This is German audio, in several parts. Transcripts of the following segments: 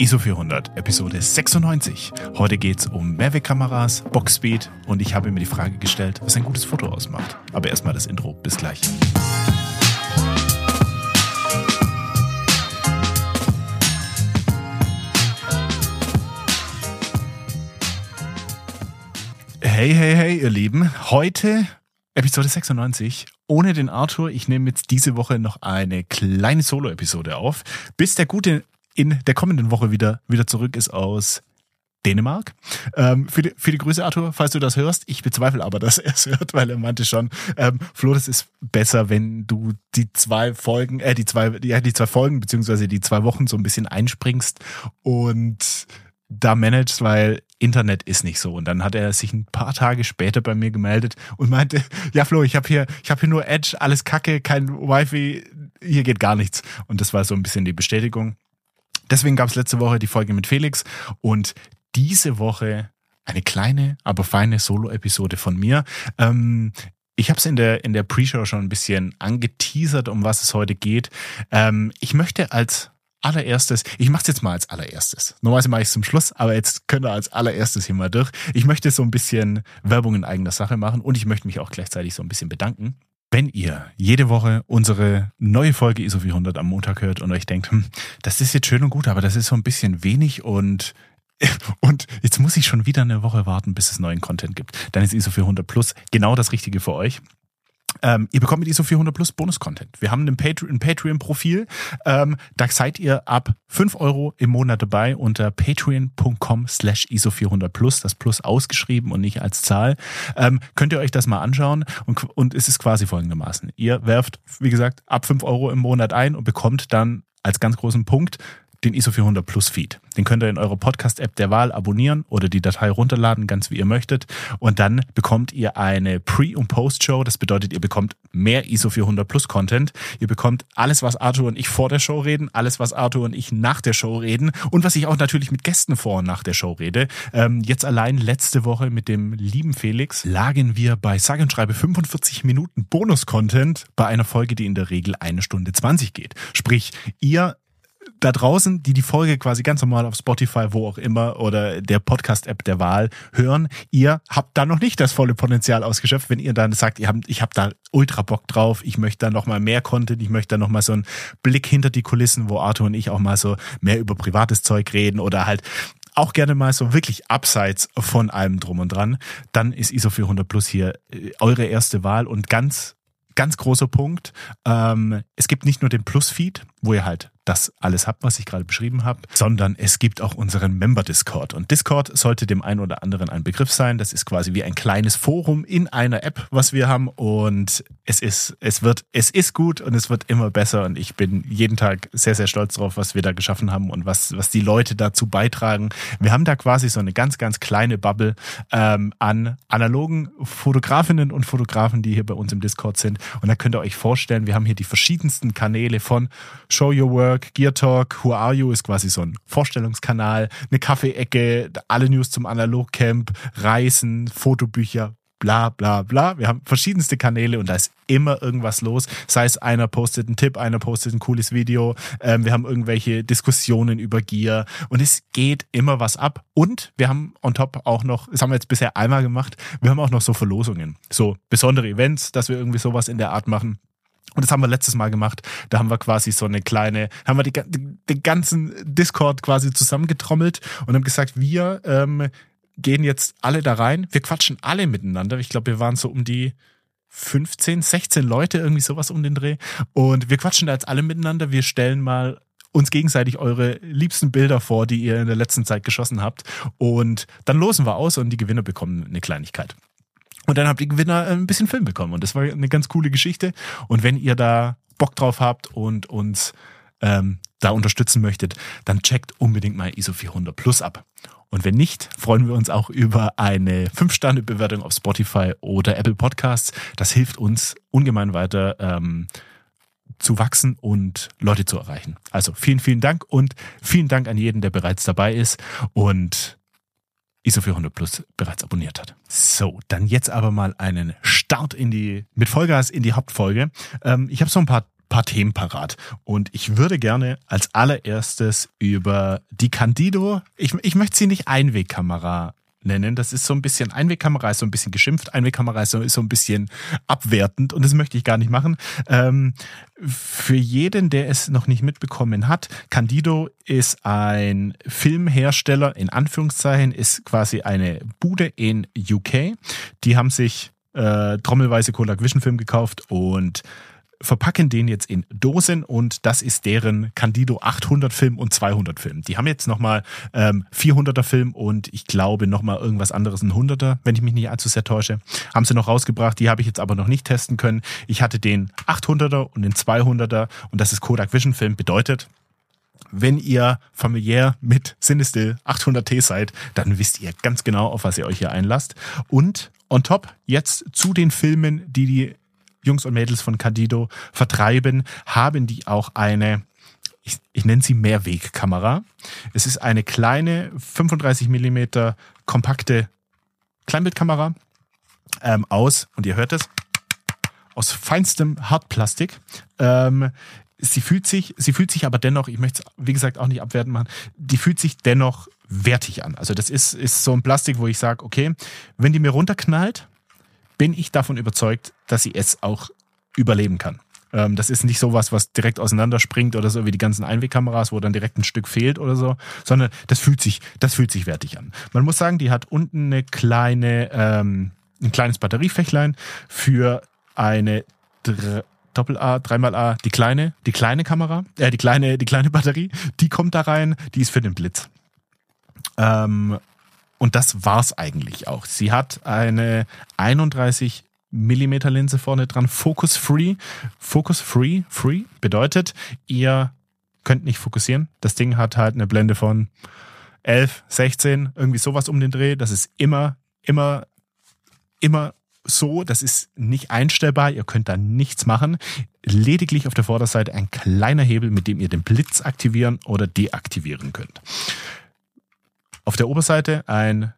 ISO 400, Episode 96. Heute geht's um Mavic-Kameras, Boxspeed und ich habe mir die Frage gestellt, was ein gutes Foto ausmacht. Aber erstmal das Intro. Bis gleich. Hey, hey, hey, ihr Lieben. Heute Episode 96. Ohne den Arthur. Ich nehme jetzt diese Woche noch eine kleine Solo-Episode auf, bis der gute in der kommenden Woche wieder, wieder zurück ist aus Dänemark. Ähm, viele, viele Grüße, Arthur, falls du das hörst. Ich bezweifle aber, dass er es hört, weil er meinte schon, ähm, Flo, das ist besser, wenn du die zwei Folgen, äh, die zwei, ja, die zwei Folgen, beziehungsweise die zwei Wochen so ein bisschen einspringst und da managst, weil Internet ist nicht so. Und dann hat er sich ein paar Tage später bei mir gemeldet und meinte, ja Flo, ich habe hier, ich habe hier nur Edge, alles Kacke, kein Wi-Fi, hier geht gar nichts. Und das war so ein bisschen die Bestätigung. Deswegen gab es letzte Woche die Folge mit Felix und diese Woche eine kleine, aber feine Solo-Episode von mir. Ähm, ich habe es in der, in der Pre-Show schon ein bisschen angeteasert, um was es heute geht. Ähm, ich möchte als allererstes, ich mache es jetzt mal als allererstes. Normalerweise mache ich es zum Schluss, aber jetzt könnt ihr als allererstes hier mal durch. Ich möchte so ein bisschen Werbung in eigener Sache machen und ich möchte mich auch gleichzeitig so ein bisschen bedanken. Wenn ihr jede Woche unsere neue Folge ISO 400 am Montag hört und euch denkt, hm, das ist jetzt schön und gut, aber das ist so ein bisschen wenig und und jetzt muss ich schon wieder eine Woche warten, bis es neuen Content gibt. Dann ist ISO 400 Plus genau das Richtige für euch. Ähm, ihr bekommt mit ISO 400 Plus Bonus-Content. Wir haben ein, Patreon, ein Patreon-Profil. Ähm, da seid ihr ab 5 Euro im Monat dabei unter patreon.com slash ISO 400 Plus. Das Plus ausgeschrieben und nicht als Zahl. Ähm, könnt ihr euch das mal anschauen und, und es ist quasi folgendermaßen. Ihr werft, wie gesagt, ab 5 Euro im Monat ein und bekommt dann als ganz großen Punkt den ISO 400 Plus Feed. Den könnt ihr in eurer Podcast-App der Wahl abonnieren oder die Datei runterladen, ganz wie ihr möchtet. Und dann bekommt ihr eine Pre- und Post-Show. Das bedeutet, ihr bekommt mehr ISO 400 Plus Content. Ihr bekommt alles, was Arthur und ich vor der Show reden, alles, was Arthur und ich nach der Show reden und was ich auch natürlich mit Gästen vor und nach der Show rede. Ähm, jetzt allein letzte Woche mit dem lieben Felix lagen wir bei sage und schreibe 45 Minuten Bonus-Content bei einer Folge, die in der Regel eine Stunde 20 geht. Sprich, ihr da draußen, die die Folge quasi ganz normal auf Spotify, wo auch immer, oder der Podcast-App der Wahl hören, ihr habt da noch nicht das volle Potenzial ausgeschöpft, wenn ihr dann sagt, ihr habt, ich habe da ultra Bock drauf, ich möchte da noch mal mehr Content, ich möchte da noch mal so einen Blick hinter die Kulissen, wo Arthur und ich auch mal so mehr über privates Zeug reden oder halt auch gerne mal so wirklich abseits von allem drum und dran, dann ist ISO 400 Plus hier äh, eure erste Wahl und ganz ganz großer Punkt. Ähm, es gibt nicht nur den Plus-Feed, wo ihr halt das alles habt, was ich gerade beschrieben habe, sondern es gibt auch unseren Member Discord. Und Discord sollte dem einen oder anderen ein Begriff sein. Das ist quasi wie ein kleines Forum in einer App, was wir haben. Und es ist, es wird, es ist gut und es wird immer besser. Und ich bin jeden Tag sehr, sehr stolz drauf, was wir da geschaffen haben und was, was die Leute dazu beitragen. Wir haben da quasi so eine ganz, ganz kleine Bubble ähm, an analogen Fotografinnen und Fotografen, die hier bei uns im Discord sind. Und da könnt ihr euch vorstellen, wir haben hier die verschiedensten Kanäle von Show Your Work, Gear Talk, Who Are You ist quasi so ein Vorstellungskanal, eine Kaffeeecke, alle News zum Analogcamp, Reisen, Fotobücher, bla bla bla. Wir haben verschiedenste Kanäle und da ist immer irgendwas los. Sei es einer postet einen Tipp, einer postet ein cooles Video, ähm, wir haben irgendwelche Diskussionen über Gear und es geht immer was ab. Und wir haben on top auch noch, das haben wir jetzt bisher einmal gemacht, wir haben auch noch so Verlosungen, so besondere Events, dass wir irgendwie sowas in der Art machen. Und das haben wir letztes Mal gemacht. Da haben wir quasi so eine kleine, haben wir den ganzen Discord quasi zusammengetrommelt und haben gesagt, wir ähm, gehen jetzt alle da rein. Wir quatschen alle miteinander. Ich glaube, wir waren so um die 15, 16 Leute, irgendwie sowas um den Dreh. Und wir quatschen da jetzt alle miteinander. Wir stellen mal uns gegenseitig eure liebsten Bilder vor, die ihr in der letzten Zeit geschossen habt. Und dann losen wir aus und die Gewinner bekommen eine Kleinigkeit. Und dann habt ihr Gewinner ein bisschen Film bekommen. Und das war eine ganz coole Geschichte. Und wenn ihr da Bock drauf habt und uns ähm, da unterstützen möchtet, dann checkt unbedingt mal ISO 400 Plus ab. Und wenn nicht, freuen wir uns auch über eine 5-Sterne-Bewertung auf Spotify oder Apple Podcasts. Das hilft uns ungemein weiter ähm, zu wachsen und Leute zu erreichen. Also vielen, vielen Dank und vielen Dank an jeden, der bereits dabei ist. Und ISO 400 Plus bereits abonniert hat. So, dann jetzt aber mal einen Start in die, mit Vollgas in die Hauptfolge. Ähm, ich habe so ein paar paar Themen parat. Und ich würde gerne als allererstes über die Candido, ich, ich möchte sie nicht Einwegkamera nennen. Das ist so ein bisschen, Einwegkamera ist so ein bisschen geschimpft, Einwegkamera ist so, ein bisschen abwertend und das möchte ich gar nicht machen. Ähm, für jeden, der es noch nicht mitbekommen hat, Candido ist ein Filmhersteller, in Anführungszeichen, ist quasi eine Bude in UK. Die haben sich äh, trommelweise Kodak Vision Film gekauft und verpacken den jetzt in Dosen und das ist deren Candido 800 Film und 200 Film. Die haben jetzt nochmal ähm, 400er Film und ich glaube nochmal irgendwas anderes, ein 100er, wenn ich mich nicht allzu sehr täusche. Haben sie noch rausgebracht, die habe ich jetzt aber noch nicht testen können. Ich hatte den 800er und den 200er und das ist Kodak Vision Film, bedeutet, wenn ihr familiär mit Cinestill 800T seid, dann wisst ihr ganz genau, auf was ihr euch hier einlasst. Und on top jetzt zu den Filmen, die die Jungs und Mädels von Candido vertreiben, haben die auch eine, ich, ich nenne sie Mehrwegkamera. Es ist eine kleine 35 Millimeter kompakte Kleinbildkamera ähm, aus, und ihr hört es, aus feinstem Hartplastik. Ähm, sie fühlt sich, sie fühlt sich aber dennoch, ich möchte es wie gesagt auch nicht abwerten machen, die fühlt sich dennoch wertig an. Also das ist, ist so ein Plastik, wo ich sage, okay, wenn die mir runterknallt, bin ich davon überzeugt, dass sie es auch überleben kann. Ähm, das ist nicht sowas, was direkt auseinanderspringt oder so wie die ganzen Einwegkameras, wo dann direkt ein Stück fehlt oder so, sondern das fühlt sich, das fühlt sich wertig an. Man muss sagen, die hat unten eine kleine, ähm, ein kleines Batteriefächlein für eine Doppel A, dreimal A, die kleine, die kleine Kamera, äh, die kleine, die kleine Batterie, die kommt da rein, die ist für den Blitz. Ähm, und das war's eigentlich auch. Sie hat eine 31 Millimeter Linse vorne dran, Focus Free. Focus Free, Free bedeutet, ihr könnt nicht fokussieren. Das Ding hat halt eine Blende von 11, 16, irgendwie sowas um den Dreh. Das ist immer, immer, immer so. Das ist nicht einstellbar. Ihr könnt da nichts machen. Lediglich auf der Vorderseite ein kleiner Hebel, mit dem ihr den Blitz aktivieren oder deaktivieren könnt. Auf der Oberseite ein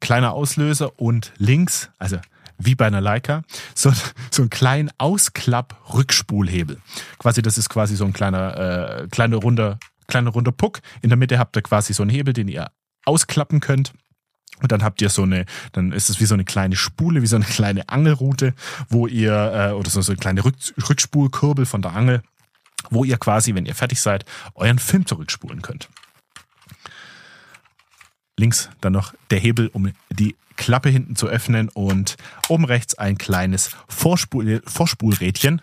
kleiner Auslöser und links, also wie bei einer Leica, so, so ein kleinen Ausklapp-Rückspulhebel. Quasi, das ist quasi so ein kleiner, äh, kleiner runder, kleiner runder Puck. In der Mitte habt ihr quasi so einen Hebel, den ihr ausklappen könnt. Und dann habt ihr so eine, dann ist es wie so eine kleine Spule, wie so eine kleine Angelrute, wo ihr, äh, oder so, so eine kleine Rück, Rückspulkurbel von der Angel, wo ihr quasi, wenn ihr fertig seid, euren Film zurückspulen könnt links dann noch der Hebel, um die Klappe hinten zu öffnen und oben rechts ein kleines Vorspul Vorspulrädchen.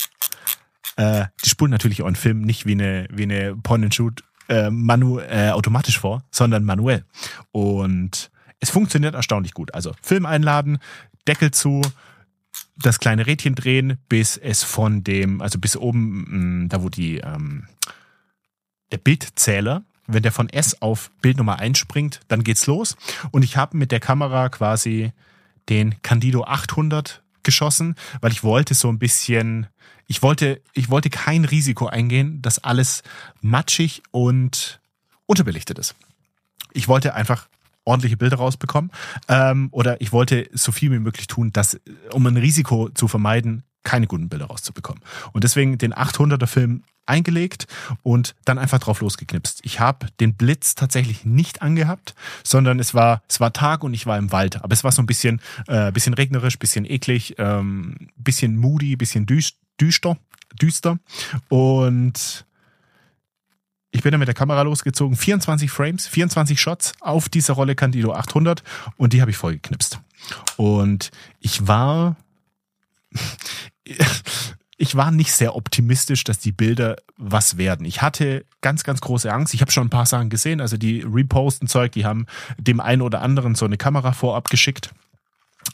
Äh, die spulen natürlich euren Film nicht wie eine, wie eine Point-and-Shoot äh, manu äh, automatisch vor, sondern manuell. Und es funktioniert erstaunlich gut. Also Film einladen, Deckel zu, das kleine Rädchen drehen, bis es von dem, also bis oben, mh, mm, da wo die, ähm, der Bildzähler wenn der von S auf Bild Nummer 1 springt, dann geht's los. Und ich habe mit der Kamera quasi den Candido 800 geschossen, weil ich wollte so ein bisschen, ich wollte, ich wollte kein Risiko eingehen, dass alles matschig und unterbelichtet ist. Ich wollte einfach ordentliche Bilder rausbekommen ähm, oder ich wollte so viel wie möglich tun, dass, um ein Risiko zu vermeiden, keine guten Bilder rauszubekommen. Und deswegen den 800er Film eingelegt und dann einfach drauf losgeknipst. Ich habe den Blitz tatsächlich nicht angehabt, sondern es war es war Tag und ich war im Wald, aber es war so ein bisschen äh, bisschen regnerisch, bisschen eklig, ähm, bisschen moody, bisschen düster, düster und ich bin dann mit der Kamera losgezogen, 24 Frames, 24 Shots auf dieser Rolle Candido 800 und die habe ich voll geknipst. Und ich war ich war nicht sehr optimistisch, dass die Bilder was werden. Ich hatte ganz, ganz große Angst. Ich habe schon ein paar Sachen gesehen. Also die reposten Zeug, die haben dem einen oder anderen so eine Kamera vorab geschickt.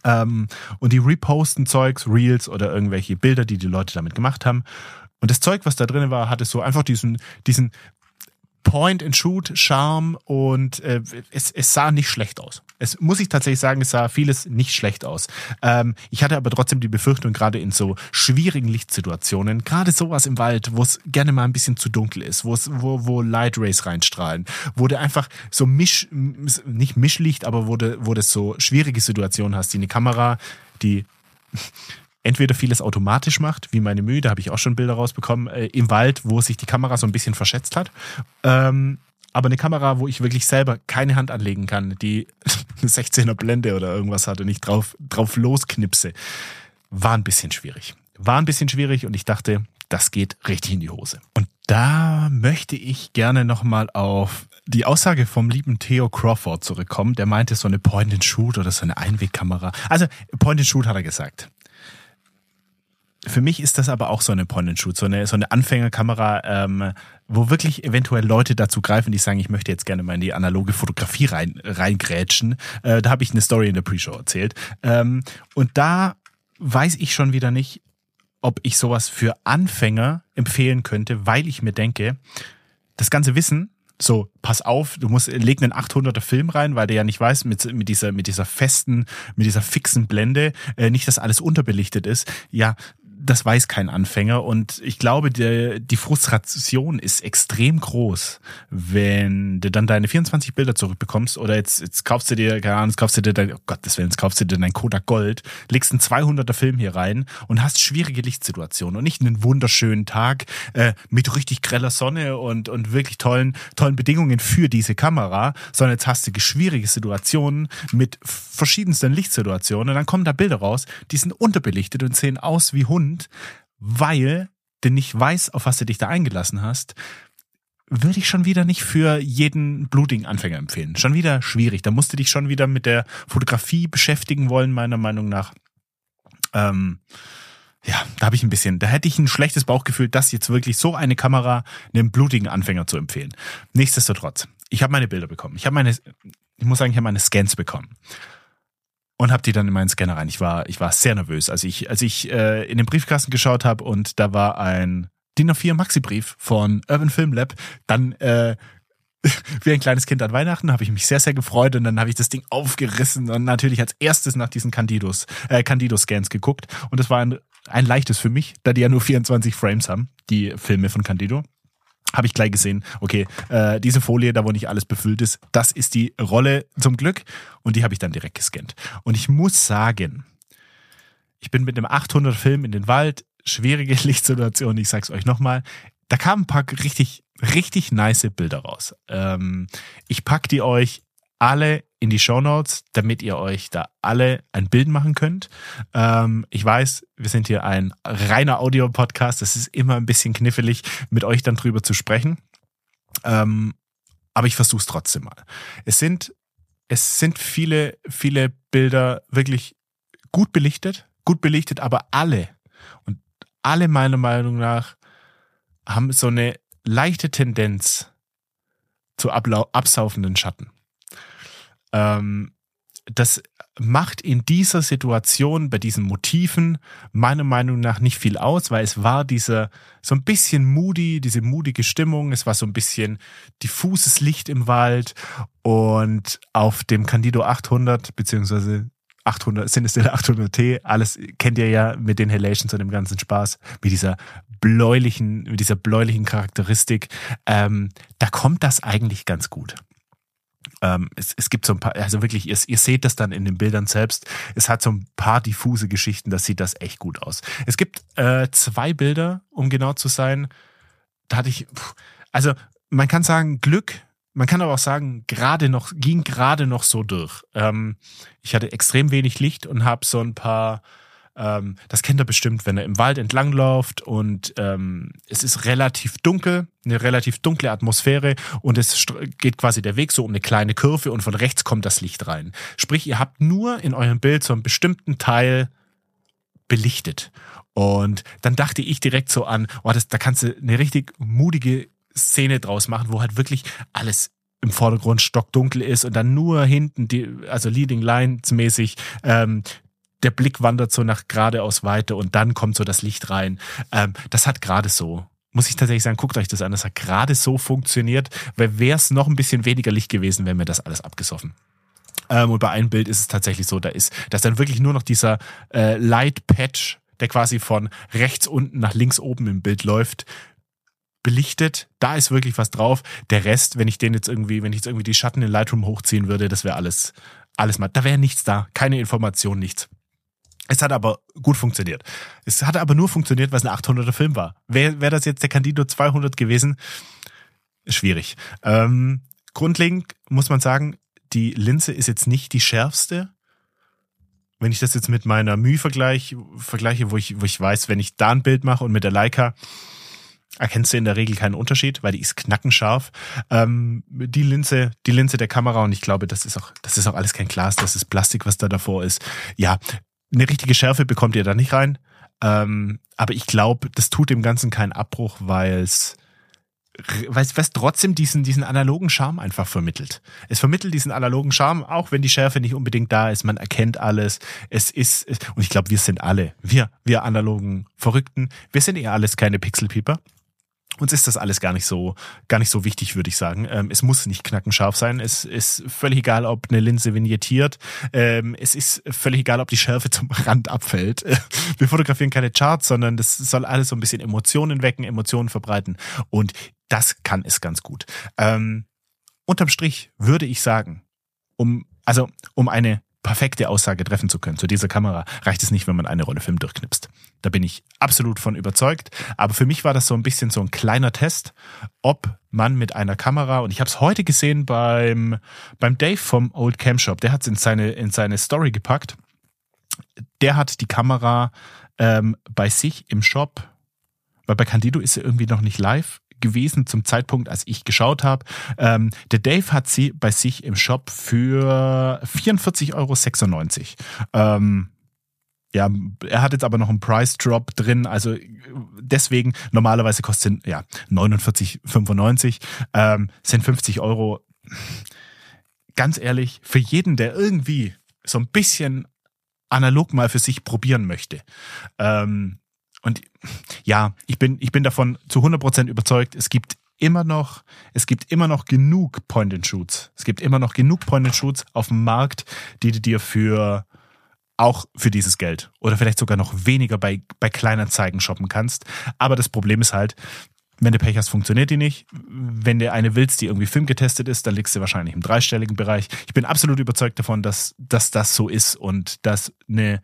Ähm, und die reposten Zeugs, Reels oder irgendwelche Bilder, die die Leute damit gemacht haben. Und das Zeug, was da drin war, hatte so einfach diesen, diesen Point-and-Shoot-Charme und äh, es, es sah nicht schlecht aus. Es muss ich tatsächlich sagen, es sah vieles nicht schlecht aus. Ähm, ich hatte aber trotzdem die Befürchtung, gerade in so schwierigen Lichtsituationen, gerade sowas im Wald, wo es gerne mal ein bisschen zu dunkel ist, wo wo, Light Rays reinstrahlen, du einfach so Misch, nicht Mischlicht, aber du, wo du so schwierige Situationen hast, die eine Kamera, die entweder vieles automatisch macht, wie meine Mühe, da habe ich auch schon Bilder rausbekommen, äh, im Wald, wo sich die Kamera so ein bisschen verschätzt hat. Ähm, aber eine Kamera, wo ich wirklich selber keine Hand anlegen kann, die eine 16er Blende oder irgendwas hat und ich drauf, drauf losknipse, war ein bisschen schwierig. War ein bisschen schwierig und ich dachte, das geht richtig in die Hose. Und da möchte ich gerne nochmal auf die Aussage vom lieben Theo Crawford zurückkommen. Der meinte so eine Point-and-Shoot oder so eine Einwegkamera. Also Point-and-Shoot hat er gesagt. Für mich ist das aber auch so eine Point-and-Shoot, so eine, so eine Anfängerkamera, ähm, wo wirklich eventuell Leute dazu greifen, die sagen, ich möchte jetzt gerne mal in die analoge Fotografie rein, reingrätschen. Äh, da habe ich eine Story in der Pre-Show erzählt. Ähm, und da weiß ich schon wieder nicht, ob ich sowas für Anfänger empfehlen könnte, weil ich mir denke, das ganze Wissen, so, pass auf, du musst, leg einen 800er Film rein, weil der ja nicht weiß, mit, mit dieser, mit dieser festen, mit dieser fixen Blende, äh, nicht, dass alles unterbelichtet ist. Ja, das weiß kein Anfänger. Und ich glaube, die, die Frustration ist extrem groß, wenn du dann deine 24 Bilder zurückbekommst oder jetzt, jetzt kaufst du dir, keine Ahnung, jetzt kaufst du dir dein, oh Gott, das jetzt kaufst du dir dein Kodak Gold, legst einen 200er Film hier rein und hast schwierige Lichtsituationen und nicht einen wunderschönen Tag äh, mit richtig greller Sonne und, und wirklich tollen, tollen Bedingungen für diese Kamera, sondern jetzt hast du schwierige Situationen mit verschiedensten Lichtsituationen und dann kommen da Bilder raus, die sind unterbelichtet und sehen aus wie Hund Grund, weil du nicht weißt, auf was du dich da eingelassen hast, würde ich schon wieder nicht für jeden blutigen Anfänger empfehlen. Schon wieder schwierig. Da musst du dich schon wieder mit der Fotografie beschäftigen wollen, meiner Meinung nach. Ähm, ja, da habe ich ein bisschen, da hätte ich ein schlechtes Bauchgefühl, das jetzt wirklich so eine Kamera einem blutigen Anfänger zu empfehlen. Nichtsdestotrotz, ich habe meine Bilder bekommen. Ich habe meine, ich muss sagen, ich habe meine Scans bekommen und habe die dann in meinen Scanner rein. Ich war, ich war sehr nervös, als ich, als ich äh, in den Briefkasten geschaut habe und da war ein DIN A4 Maxi-Brief von Urban Film Lab. Dann äh, wie ein kleines Kind an Weihnachten habe ich mich sehr, sehr gefreut und dann habe ich das Ding aufgerissen und natürlich als erstes nach diesen Candidos, äh, Candido-Scans geguckt und es war ein, ein leichtes für mich, da die ja nur 24 Frames haben, die Filme von Candido habe ich gleich gesehen, okay, äh, diese Folie, da wo nicht alles befüllt ist, das ist die Rolle zum Glück und die habe ich dann direkt gescannt. Und ich muss sagen, ich bin mit einem 800 Film in den Wald, schwierige Lichtsituation, ich sag's euch nochmal, da kamen ein paar richtig, richtig nice Bilder raus. Ähm, ich pack die euch alle in die Show Notes, damit ihr euch da alle ein Bild machen könnt. Ähm, ich weiß, wir sind hier ein reiner Audio-Podcast. Es ist immer ein bisschen knifflig, mit euch dann drüber zu sprechen. Ähm, aber ich versuche es trotzdem mal. Es sind, es sind viele, viele Bilder wirklich gut belichtet, gut belichtet, aber alle und alle meiner Meinung nach haben so eine leichte Tendenz zu absaufenden Schatten. Ähm, das macht in dieser Situation bei diesen Motiven meiner Meinung nach nicht viel aus, weil es war dieser so ein bisschen moody, diese moody Stimmung, es war so ein bisschen diffuses Licht im Wald und auf dem Candido 800 beziehungsweise 800, Cinestill 800T, alles kennt ihr ja mit den Halations und dem ganzen Spaß, mit dieser bläulichen, mit dieser bläulichen Charakteristik, ähm, da kommt das eigentlich ganz gut. Ähm, es, es gibt so ein paar, also wirklich, ihr, ihr seht das dann in den Bildern selbst. Es hat so ein paar diffuse Geschichten, das sieht das echt gut aus. Es gibt äh, zwei Bilder, um genau zu sein. Da hatte ich, also man kann sagen Glück, man kann aber auch sagen, gerade noch, ging gerade noch so durch. Ähm, ich hatte extrem wenig Licht und habe so ein paar ähm, das kennt er bestimmt, wenn er im Wald entlangläuft und ähm, es ist relativ dunkel, eine relativ dunkle Atmosphäre und es geht quasi der Weg so um eine kleine Kurve und von rechts kommt das Licht rein. Sprich, ihr habt nur in eurem Bild so einen bestimmten Teil belichtet. Und dann dachte ich direkt so an, oh, das, da kannst du eine richtig mutige Szene draus machen, wo halt wirklich alles im Vordergrund stockdunkel ist und dann nur hinten die, also Leading Lines mäßig ähm, der Blick wandert so nach geradeaus weiter und dann kommt so das Licht rein. Ähm, das hat gerade so muss ich tatsächlich sagen, guckt euch das an. Das hat gerade so funktioniert, weil wäre es noch ein bisschen weniger Licht gewesen, wäre mir das alles abgesoffen. Ähm, und bei einem Bild ist es tatsächlich so, da ist, dass dann wirklich nur noch dieser äh, Light Patch, der quasi von rechts unten nach links oben im Bild läuft, belichtet. Da ist wirklich was drauf. Der Rest, wenn ich den jetzt irgendwie, wenn ich jetzt irgendwie die Schatten in Lightroom hochziehen würde, das wäre alles, alles mal. Da wäre nichts da. Keine Information, nichts. Es hat aber gut funktioniert. Es hat aber nur funktioniert, weil es ein 800er Film war. Wäre wär das jetzt der Candido 200 gewesen, schwierig. Ähm, grundlegend muss man sagen, die Linse ist jetzt nicht die schärfste. Wenn ich das jetzt mit meiner Mühe vergleiche, vergleiche wo, ich, wo ich weiß, wenn ich da ein Bild mache und mit der Leica, erkennst du in der Regel keinen Unterschied, weil die ist knackenscharf. Ähm, die Linse, die Linse der Kamera und ich glaube, das ist auch, das ist auch alles kein Glas, das ist Plastik, was da davor ist. Ja, eine richtige Schärfe bekommt ihr da nicht rein. Ähm, aber ich glaube, das tut dem Ganzen keinen Abbruch, weil es weil es trotzdem diesen, diesen analogen Charme einfach vermittelt. Es vermittelt diesen analogen Charme, auch wenn die Schärfe nicht unbedingt da ist. Man erkennt alles. Es ist, und ich glaube, wir sind alle, wir, wir analogen Verrückten, wir sind eher alles keine Pixelpieper. Uns ist das alles gar nicht so, gar nicht so wichtig, würde ich sagen. Ähm, es muss nicht knackenscharf sein. Es ist völlig egal, ob eine Linse vignettiert. Ähm, es ist völlig egal, ob die Schärfe zum Rand abfällt. Wir fotografieren keine Charts, sondern das soll alles so ein bisschen Emotionen wecken, Emotionen verbreiten. Und das kann es ganz gut. Ähm, unterm Strich würde ich sagen, um, also, um eine perfekte Aussage treffen zu können zu dieser Kamera, reicht es nicht, wenn man eine Rolle Film durchknipst. Da bin ich absolut von überzeugt. Aber für mich war das so ein bisschen so ein kleiner Test, ob man mit einer Kamera, und ich habe es heute gesehen beim, beim Dave vom Old Cam Shop, der hat es in seine, in seine Story gepackt. Der hat die Kamera ähm, bei sich im Shop, weil bei Candido ist sie irgendwie noch nicht live gewesen zum Zeitpunkt, als ich geschaut habe. Ähm, der Dave hat sie bei sich im Shop für 44,96 Euro. Ähm, ja, er hat jetzt aber noch einen Price Drop drin, also deswegen normalerweise kostet ja 49,95 ähm, sind 50 Euro. Ganz ehrlich, für jeden, der irgendwie so ein bisschen analog mal für sich probieren möchte, ähm, und ja, ich bin, ich bin davon zu 100% überzeugt, es gibt immer noch, es gibt immer noch genug Point-and-Shoots. Es gibt immer noch genug Point-and-Shoots auf dem Markt, die du dir für auch für dieses Geld oder vielleicht sogar noch weniger bei, bei Kleinanzeigen shoppen kannst. Aber das Problem ist halt, wenn du Pech hast, funktioniert die nicht. Wenn du eine willst, die irgendwie filmgetestet ist, dann liegst du wahrscheinlich im dreistelligen Bereich. Ich bin absolut überzeugt davon, dass, dass das so ist und dass eine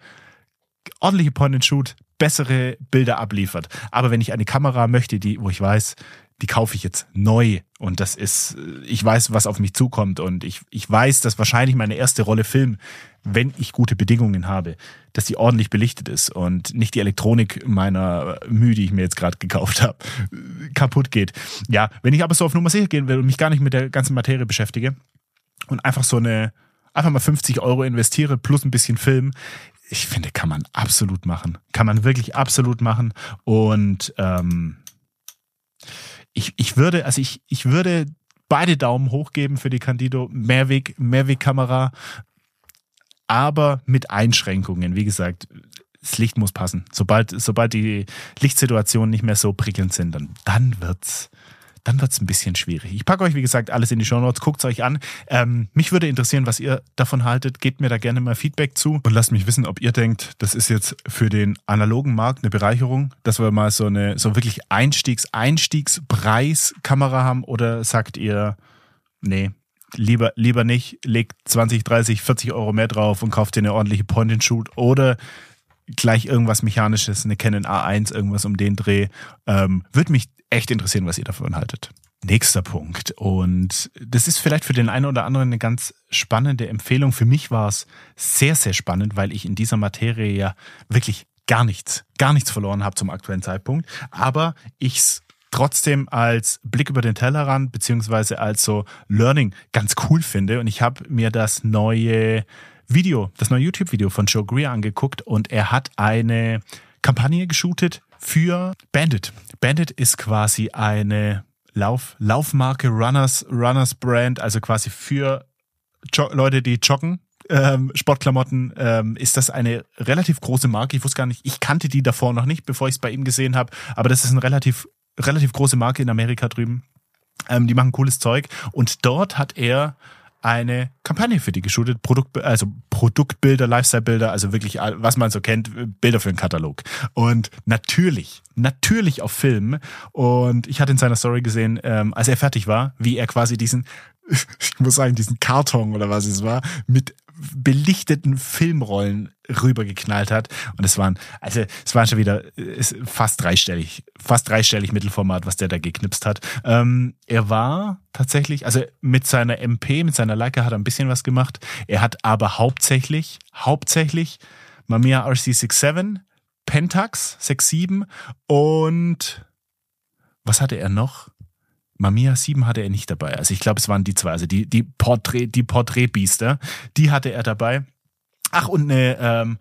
ordentliche Point-and-Shoot bessere Bilder abliefert. Aber wenn ich eine Kamera möchte, die, wo ich weiß, die kaufe ich jetzt neu und das ist, ich weiß, was auf mich zukommt und ich, ich weiß, dass wahrscheinlich meine erste Rolle Film, wenn ich gute Bedingungen habe, dass die ordentlich belichtet ist und nicht die Elektronik meiner Mühe, die ich mir jetzt gerade gekauft habe, kaputt geht. Ja, wenn ich aber so auf Nummer sicher gehen will und mich gar nicht mit der ganzen Materie beschäftige und einfach so eine, einfach mal 50 Euro investiere plus ein bisschen Film, ich finde, kann man absolut machen. Kann man wirklich absolut machen. Und ähm, ich, ich würde, also ich, ich würde beide Daumen hoch geben für die Candido Mehrweg, Mehrwegkamera, aber mit Einschränkungen. Wie gesagt, das Licht muss passen. Sobald, sobald die Lichtsituationen nicht mehr so prickelnd sind, dann, dann wird's, dann wird es ein bisschen schwierig. Ich packe euch, wie gesagt, alles in die Show Notes, guckt es euch an. Ähm, mich würde interessieren, was ihr davon haltet. Gebt mir da gerne mal Feedback zu und lasst mich wissen, ob ihr denkt, das ist jetzt für den analogen Markt eine Bereicherung, dass wir mal so eine so wirklich Einstiegs Einstiegspreiskamera haben oder sagt ihr, nee, lieber, lieber nicht, legt 20, 30, 40 Euro mehr drauf und kauft dir eine ordentliche Point-and-Shoot oder gleich irgendwas Mechanisches, eine Canon A1, irgendwas um den Dreh. Ähm, Würde mich echt interessieren, was ihr davon haltet. Nächster Punkt. Und das ist vielleicht für den einen oder anderen eine ganz spannende Empfehlung. Für mich war es sehr, sehr spannend, weil ich in dieser Materie ja wirklich gar nichts, gar nichts verloren habe zum aktuellen Zeitpunkt. Aber ich es trotzdem als Blick über den Tellerrand beziehungsweise als so Learning ganz cool finde. Und ich habe mir das neue Video, das neue YouTube-Video von Joe Greer angeguckt und er hat eine Kampagne geshootet für Bandit. Bandit ist quasi eine Lauf, Laufmarke, Runners, Runners Brand, also quasi für jo Leute, die joggen, ähm, Sportklamotten, ähm, ist das eine relativ große Marke. Ich wusste gar nicht, ich kannte die davor noch nicht, bevor ich es bei ihm gesehen habe, aber das ist eine relativ, relativ große Marke in Amerika drüben. Ähm, die machen cooles Zeug und dort hat er eine Kampagne für die geshootet, Produkt, also Produktbilder, Lifestyle-Bilder, also wirklich, was man so kennt, Bilder für einen Katalog. Und natürlich, natürlich auf Film. Und ich hatte in seiner Story gesehen, ähm, als er fertig war, wie er quasi diesen, ich muss sagen, diesen Karton oder was es war, mit belichteten Filmrollen rübergeknallt hat. Und es waren, also es waren schon wieder fast dreistellig, fast dreistellig Mittelformat, was der da geknipst hat. Ähm, er war tatsächlich, also mit seiner MP, mit seiner Leica hat er ein bisschen was gemacht. Er hat aber hauptsächlich, hauptsächlich Mamiya RC67, Pentax 67 und was hatte er noch? Mamiya 7 hatte er nicht dabei. Also ich glaube, es waren die zwei. Also die, die Porträt, die Porträtbiester, die hatte er dabei. Ach, und eine, ähm,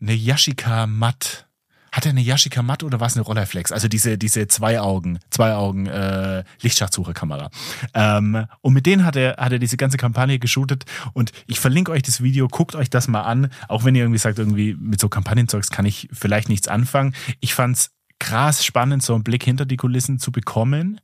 eine Yashica Matt. Hat er eine Yashica Matt oder war es eine Rolleiflex? Also diese, diese zwei Augen, zwei Augen äh, Lichtschachtsucherkamera. Ähm, und mit denen hat er, hat er diese ganze Kampagne geshootet. Und ich verlinke euch das Video, guckt euch das mal an. Auch wenn ihr irgendwie sagt, irgendwie mit so Kampagnenzeugs kann ich vielleicht nichts anfangen. Ich fand's krass spannend, so einen Blick hinter die Kulissen zu bekommen,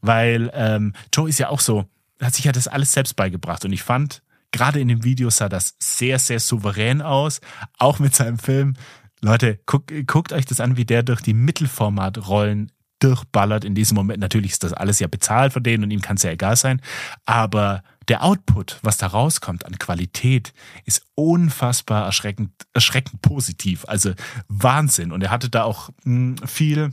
weil ähm, Joe ist ja auch so, hat sich ja das alles selbst beigebracht und ich fand, gerade in dem Video sah das sehr, sehr souverän aus, auch mit seinem Film. Leute, guck, guckt euch das an, wie der durch die Mittelformatrollen durchballert in diesem Moment. Natürlich ist das alles ja bezahlt von denen und ihm kann es ja egal sein, aber der Output, was da rauskommt an Qualität, ist unfassbar erschreckend, erschreckend positiv. Also Wahnsinn. Und er hatte da auch mh, hm, viel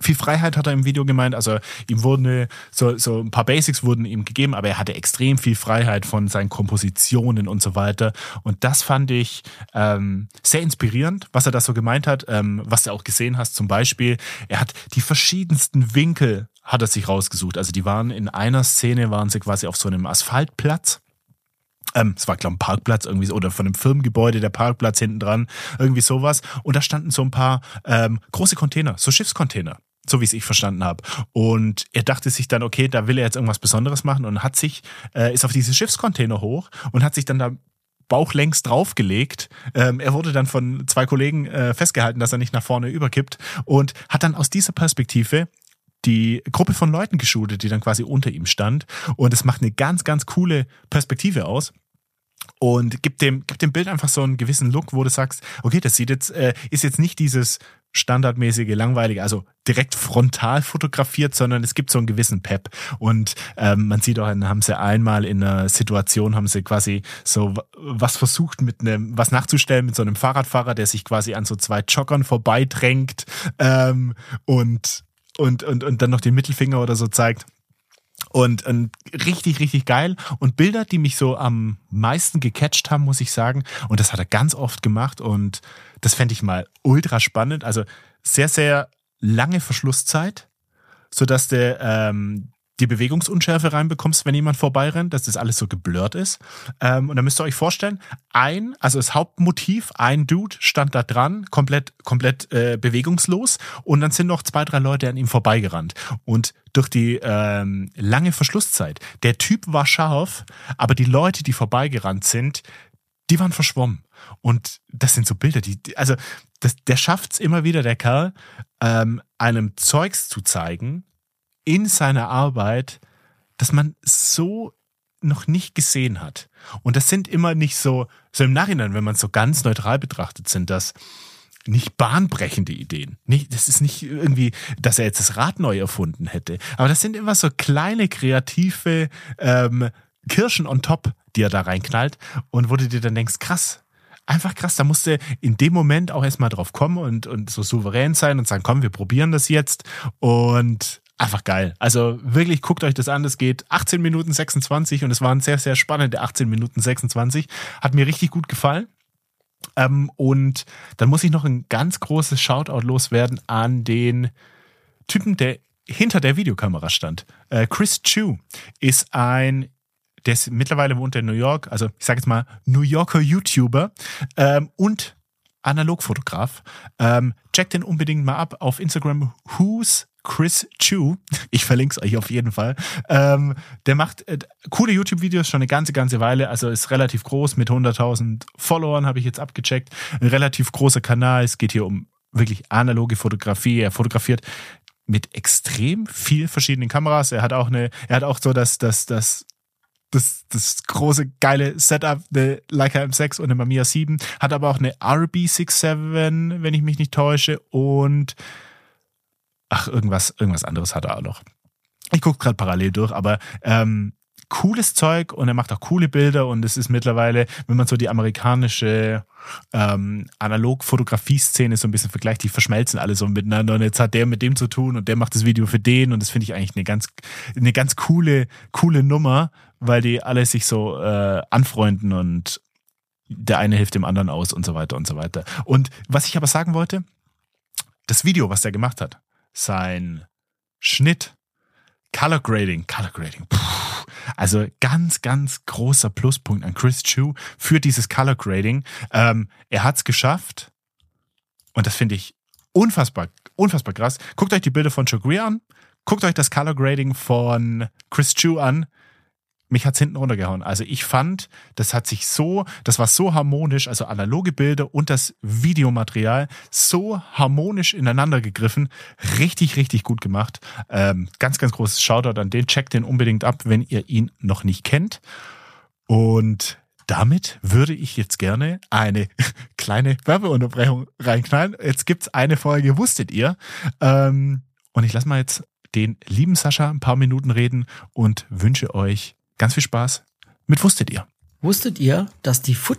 viel Freiheit hat er im Video gemeint, also ihm wurden so, so ein paar Basics wurden ihm gegeben, aber er hatte extrem viel Freiheit von seinen Kompositionen und so weiter. Und das fand ich ähm, sehr inspirierend, was er da so gemeint hat, ähm, was du auch gesehen hast. Zum Beispiel, er hat die verschiedensten Winkel hat er sich rausgesucht. Also die waren in einer Szene, waren sie quasi auf so einem Asphaltplatz. Ähm, es war, glaube ich, ein Parkplatz irgendwie, oder von einem Firmengebäude, der Parkplatz hinten dran, irgendwie sowas. Und da standen so ein paar ähm, große Container, so Schiffscontainer so wie es ich verstanden habe. Und er dachte sich dann, okay, da will er jetzt irgendwas Besonderes machen und hat sich, äh, ist auf diese Schiffscontainer hoch und hat sich dann da bauchlängs draufgelegt. Ähm, er wurde dann von zwei Kollegen äh, festgehalten, dass er nicht nach vorne überkippt und hat dann aus dieser Perspektive die Gruppe von Leuten geschult, die dann quasi unter ihm stand. Und es macht eine ganz, ganz coole Perspektive aus und gibt dem, gibt dem Bild einfach so einen gewissen Look, wo du sagst, okay, das sieht jetzt, äh, ist jetzt nicht dieses standardmäßige, langweilige, also direkt frontal fotografiert, sondern es gibt so einen gewissen Pep. Und ähm, man sieht auch, haben sie einmal in einer Situation, haben sie quasi so was versucht mit einem, was nachzustellen mit so einem Fahrradfahrer, der sich quasi an so zwei Joggern vorbeidrängt ähm, und und, und, und dann noch den Mittelfinger oder so zeigt. Und, und richtig, richtig geil. Und Bilder, die mich so am meisten gecatcht haben, muss ich sagen. Und das hat er ganz oft gemacht. Und das fände ich mal ultra spannend. Also sehr, sehr lange Verschlusszeit, sodass der, ähm, die Bewegungsunschärfe reinbekommst, wenn jemand vorbeirennt, dass das alles so geblurrt ist. Ähm, und dann müsst ihr euch vorstellen, ein, also das Hauptmotiv, ein Dude stand da dran, komplett, komplett äh, bewegungslos und dann sind noch zwei, drei Leute an ihm vorbeigerannt. Und durch die ähm, lange Verschlusszeit, der Typ war scharf, aber die Leute, die vorbeigerannt sind, die waren verschwommen. Und das sind so Bilder, die, also das, der schafft's immer wieder, der Kerl, ähm, einem Zeugs zu zeigen, in seiner Arbeit, dass man so noch nicht gesehen hat. Und das sind immer nicht so, so im Nachhinein, wenn man es so ganz neutral betrachtet, sind das nicht bahnbrechende Ideen. Nicht, das ist nicht irgendwie, dass er jetzt das Rad neu erfunden hätte. Aber das sind immer so kleine kreative ähm, Kirschen on top, die er da reinknallt. Und wo du dir dann denkst, krass, einfach krass, da musste in dem Moment auch erstmal drauf kommen und, und so souverän sein und sagen, komm, wir probieren das jetzt. Und einfach geil. Also wirklich guckt euch das an. Das geht 18 Minuten 26 und es waren sehr, sehr spannende 18 Minuten 26. Hat mir richtig gut gefallen. Ähm, und dann muss ich noch ein ganz großes Shoutout loswerden an den Typen, der hinter der Videokamera stand. Äh, Chris Chu ist ein der ist mittlerweile wohnt in New York, also ich sage jetzt mal New Yorker YouTuber ähm, und Analogfotograf. Ähm, checkt den unbedingt mal ab auf Instagram. Who's Chris Chu. Ich verlinke es euch auf jeden Fall. Ähm, der macht äh, coole YouTube-Videos schon eine ganze, ganze Weile. Also ist relativ groß mit 100.000 Followern, habe ich jetzt abgecheckt. Ein relativ großer Kanal. Es geht hier um wirklich analoge Fotografie. Er fotografiert mit extrem viel verschiedenen Kameras. Er hat auch eine, er hat auch so das, das, das das, das große geile Setup, eine Leica M6 und eine Mamiya 7, hat aber auch eine RB67, wenn ich mich nicht täusche, und ach, irgendwas, irgendwas anderes hat er auch noch. Ich gucke gerade parallel durch, aber ähm, cooles Zeug und er macht auch coole Bilder und es ist mittlerweile, wenn man so die amerikanische ähm, Analog-Fotografie-Szene so ein bisschen vergleicht, die verschmelzen alle so miteinander und jetzt hat der mit dem zu tun und der macht das Video für den und das finde ich eigentlich eine ganz, eine ganz coole, coole Nummer, weil die alle sich so äh, anfreunden und der eine hilft dem anderen aus und so weiter und so weiter. Und was ich aber sagen wollte, das Video, was der gemacht hat, sein Schnitt, Color Grading, Color Grading, puh, also ganz, ganz großer Pluspunkt an Chris Chu für dieses Color Grading. Ähm, er hat es geschafft. Und das finde ich unfassbar, unfassbar krass. Guckt euch die Bilder von Joe Greer an, guckt euch das Color Grading von Chris Chu an mich hat's hinten runtergehauen. Also ich fand, das hat sich so, das war so harmonisch, also analoge Bilder und das Videomaterial so harmonisch ineinander gegriffen. Richtig, richtig gut gemacht. Ähm, ganz, ganz großes Shoutout an den. Checkt den unbedingt ab, wenn ihr ihn noch nicht kennt. Und damit würde ich jetzt gerne eine kleine Werbeunterbrechung reinknallen. Jetzt gibt's eine Folge, wusstet ihr? Ähm, und ich lasse mal jetzt den lieben Sascha ein paar Minuten reden und wünsche euch Ganz viel Spaß mit Wusstet ihr? Wusstet ihr, dass die Fut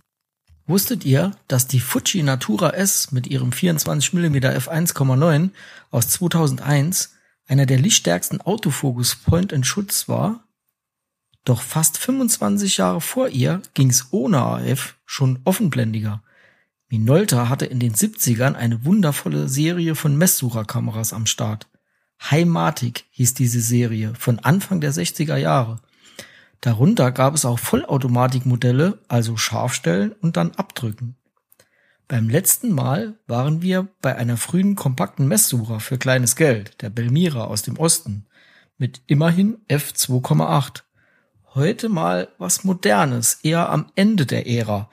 Wusstet ihr, dass die Fuji Natura S mit ihrem 24 mm f1,9 aus 2001 einer der lichtstärksten Autofokus Point-and-Shoots war? Doch fast 25 Jahre vor ihr ging's ohne AF schon offenblendiger. Minolta hatte in den 70ern eine wundervolle Serie von Messsucherkameras am Start. Heimatik hieß diese Serie von Anfang der 60er Jahre. Darunter gab es auch Vollautomatikmodelle, also Scharfstellen und dann Abdrücken. Beim letzten Mal waren wir bei einer frühen kompakten Messsucher für kleines Geld, der Belmira aus dem Osten, mit immerhin f2,8. Heute mal was Modernes, eher am Ende der Ära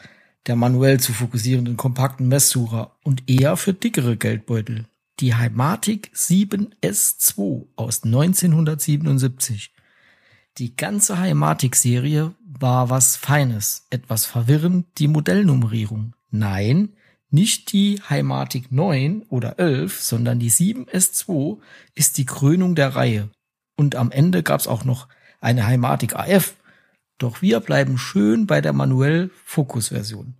der manuell zu fokussierenden kompakten Messsucher und eher für dickere Geldbeutel. Die Heimatic 7S2 aus 1977. Die ganze Heimatik-Serie war was Feines, etwas verwirrend die Modellnummerierung. Nein, nicht die Heimatik 9 oder 11, sondern die 7S2 ist die Krönung der Reihe. Und am Ende gab's auch noch eine Heimatik AF. Doch wir bleiben schön bei der manuell Fokus-Version,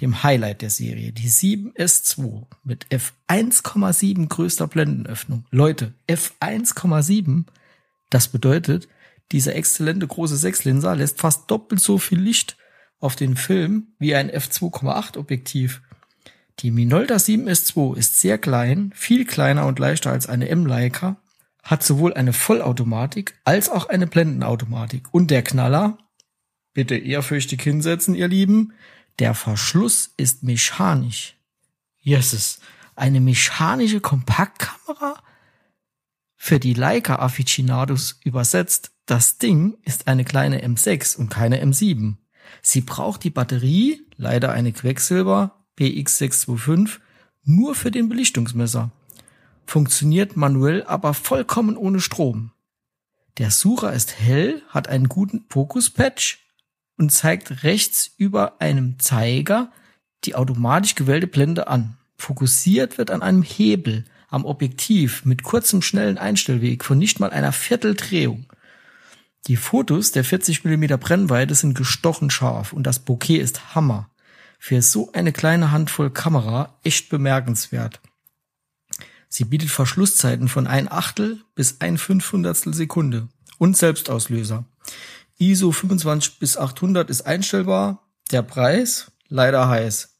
dem Highlight der Serie, die 7S2 mit F1,7 größter Blendenöffnung. Leute, F1,7, das bedeutet, dieser exzellente große Sechslinser lässt fast doppelt so viel Licht auf den Film wie ein f2,8 Objektiv. Die Minolta 7S2 ist sehr klein, viel kleiner und leichter als eine M Leica, hat sowohl eine Vollautomatik als auch eine Blendenautomatik. Und der Knaller, bitte ehrfürchtig hinsetzen, ihr Lieben, der Verschluss ist mechanisch. Jesus, eine mechanische Kompaktkamera? Für die Leica Aficionados übersetzt das Ding ist eine kleine M6 und keine M7. Sie braucht die Batterie, leider eine Quecksilber BX625, nur für den Belichtungsmesser. Funktioniert manuell aber vollkommen ohne Strom. Der Sucher ist hell, hat einen guten Fokus-Patch und zeigt rechts über einem Zeiger die automatisch gewählte Blende an. Fokussiert wird an einem Hebel am Objektiv mit kurzem schnellen Einstellweg von nicht mal einer Vierteldrehung. Die Fotos der 40 mm Brennweite sind gestochen scharf und das Bokeh ist Hammer. Für so eine kleine Handvoll Kamera echt bemerkenswert. Sie bietet Verschlusszeiten von ein Achtel bis ein Fünfhundertstel Sekunde und Selbstauslöser. ISO 25 bis 800 ist einstellbar. Der Preis leider heiß.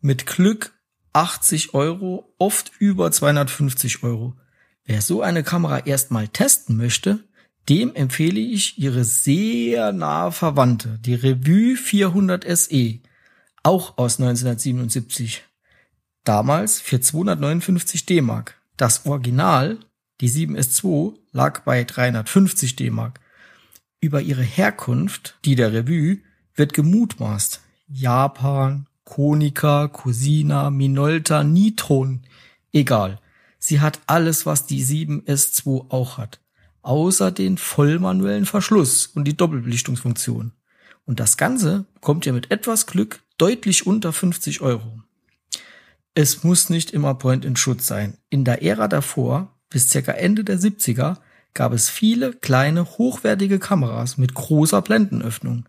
Mit Glück 80 Euro, oft über 250 Euro. Wer so eine Kamera erstmal testen möchte, dem empfehle ich ihre sehr nahe Verwandte, die Revue 400 SE, auch aus 1977. Damals für 259 D-Mark. Das Original, die 7S2, lag bei 350 D-Mark. Über ihre Herkunft, die der Revue, wird gemutmaßt. Japan, Konica, Cosina, Minolta, Nitron. Egal. Sie hat alles, was die 7S2 auch hat außer den vollmanuellen Verschluss und die Doppelbelichtungsfunktion. Und das Ganze kommt ja mit etwas Glück deutlich unter 50 Euro. Es muss nicht immer Point-and-Shoot sein. In der Ära davor, bis circa Ende der 70er, gab es viele kleine, hochwertige Kameras mit großer Blendenöffnung.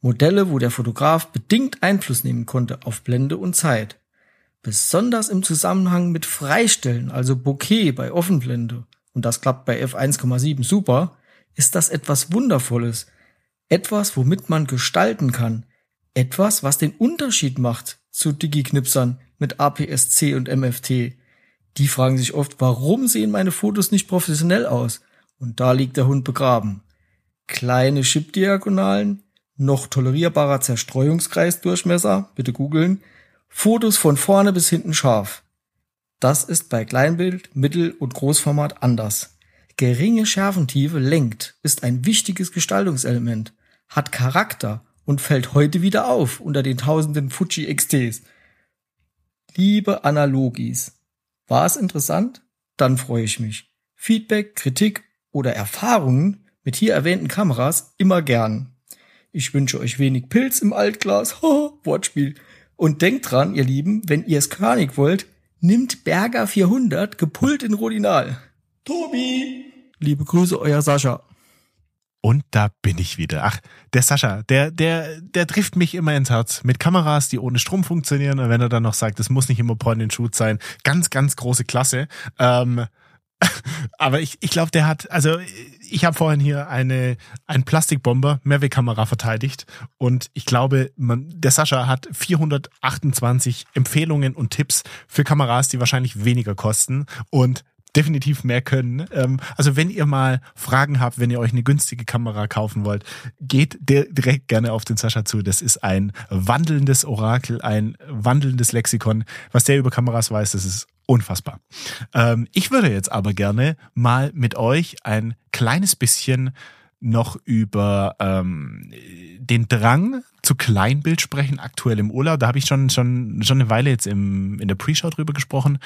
Modelle, wo der Fotograf bedingt Einfluss nehmen konnte auf Blende und Zeit. Besonders im Zusammenhang mit Freistellen, also Bokeh bei Offenblende, und das klappt bei f1,7 super, ist das etwas Wundervolles. Etwas, womit man gestalten kann. Etwas, was den Unterschied macht zu Digi-Knipsern mit APS-C und MFT. Die fragen sich oft, warum sehen meine Fotos nicht professionell aus? Und da liegt der Hund begraben. Kleine Chipdiagonalen, noch tolerierbarer Zerstreuungskreisdurchmesser, bitte googeln, Fotos von vorne bis hinten scharf. Das ist bei Kleinbild, Mittel- und Großformat anders. Geringe Schärfentiefe lenkt, ist ein wichtiges Gestaltungselement, hat Charakter und fällt heute wieder auf unter den tausenden Fuji XTs. Liebe Analogis, war es interessant? Dann freue ich mich. Feedback, Kritik oder Erfahrungen mit hier erwähnten Kameras immer gern. Ich wünsche euch wenig Pilz im Altglas. Wortspiel. Und denkt dran, ihr Lieben, wenn ihr es körnig wollt, nimmt Berger 400 gepult in Rodinal. Tobi! Liebe Grüße, euer Sascha. Und da bin ich wieder. Ach, der Sascha, der, der, der trifft mich immer ins Herz. Mit Kameras, die ohne Strom funktionieren. Und wenn er dann noch sagt, es muss nicht immer Point and Shoot sein. Ganz, ganz große Klasse. Ähm, aber ich, ich glaube, der hat, also ich habe vorhin hier eine ein Plastikbomber Mavic-Kamera verteidigt und ich glaube, man, der Sascha hat 428 Empfehlungen und Tipps für Kameras, die wahrscheinlich weniger kosten und definitiv mehr können. Ähm, also wenn ihr mal Fragen habt, wenn ihr euch eine günstige Kamera kaufen wollt, geht direkt gerne auf den Sascha zu. Das ist ein wandelndes Orakel, ein wandelndes Lexikon. Was der über Kameras weiß, das ist unfassbar. Ähm, ich würde jetzt aber gerne mal mit euch ein kleines bisschen noch über ähm, den Drang zu Kleinbild sprechen, aktuell im Urlaub. Da habe ich schon, schon, schon eine Weile jetzt im, in der Pre-Show drüber gesprochen.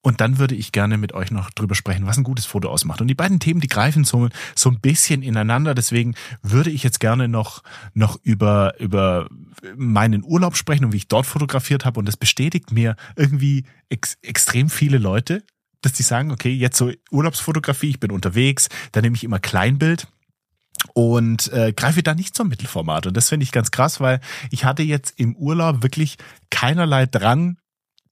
Und dann würde ich gerne mit euch noch drüber sprechen, was ein gutes Foto ausmacht. Und die beiden Themen, die greifen so, so ein bisschen ineinander. Deswegen würde ich jetzt gerne noch, noch über, über meinen Urlaub sprechen und wie ich dort fotografiert habe. Und das bestätigt mir irgendwie ex extrem viele Leute, dass die sagen, okay, jetzt so Urlaubsfotografie, ich bin unterwegs, da nehme ich immer Kleinbild und äh, greife da nicht zum Mittelformat. Und das finde ich ganz krass, weil ich hatte jetzt im Urlaub wirklich keinerlei Drang,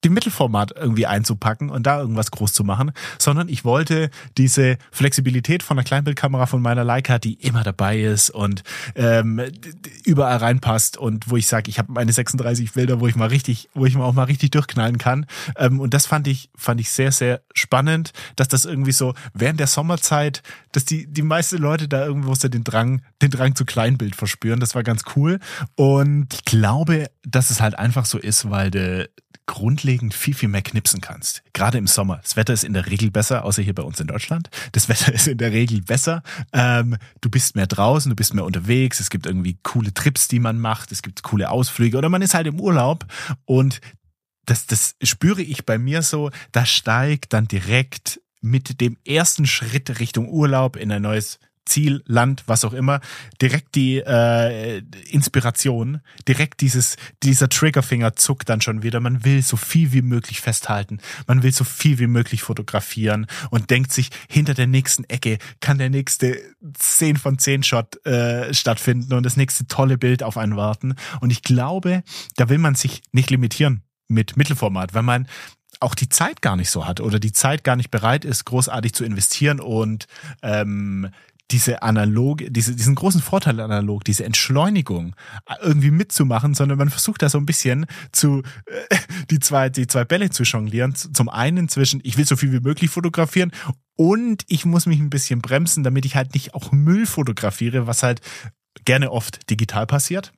die Mittelformat irgendwie einzupacken und da irgendwas groß zu machen, sondern ich wollte diese Flexibilität von der Kleinbildkamera von meiner Leica, die immer dabei ist und ähm, überall reinpasst und wo ich sage, ich habe meine 36 Bilder, wo ich mal richtig, wo ich mal auch mal richtig durchknallen kann. Ähm, und das fand ich, fand ich sehr, sehr spannend, dass das irgendwie so während der Sommerzeit, dass die, die meisten Leute da irgendwo so den Drang, den Drang zu Kleinbild verspüren. Das war ganz cool. Und ich glaube, dass es halt einfach so ist, weil de, grundlegend viel, viel mehr knipsen kannst. Gerade im Sommer. Das Wetter ist in der Regel besser, außer hier bei uns in Deutschland. Das Wetter ist in der Regel besser. Ähm, du bist mehr draußen, du bist mehr unterwegs. Es gibt irgendwie coole Trips, die man macht. Es gibt coole Ausflüge oder man ist halt im Urlaub und das, das spüre ich bei mir so, da steigt dann direkt mit dem ersten Schritt Richtung Urlaub in ein neues Ziel, Land, was auch immer, direkt die äh, Inspiration, direkt dieses, dieser Triggerfinger zuckt dann schon wieder. Man will so viel wie möglich festhalten, man will so viel wie möglich fotografieren und denkt sich, hinter der nächsten Ecke kann der nächste 10 von 10 Shot äh, stattfinden und das nächste tolle Bild auf einen warten. Und ich glaube, da will man sich nicht limitieren mit Mittelformat, weil man auch die Zeit gar nicht so hat oder die Zeit gar nicht bereit ist, großartig zu investieren und ähm, diese analog, diese, diesen großen Vorteil analog, diese Entschleunigung äh, irgendwie mitzumachen, sondern man versucht da so ein bisschen zu äh, die zwei die zwei Bälle zu jonglieren. Zum einen zwischen ich will so viel wie möglich fotografieren und ich muss mich ein bisschen bremsen, damit ich halt nicht auch Müll fotografiere, was halt gerne oft digital passiert.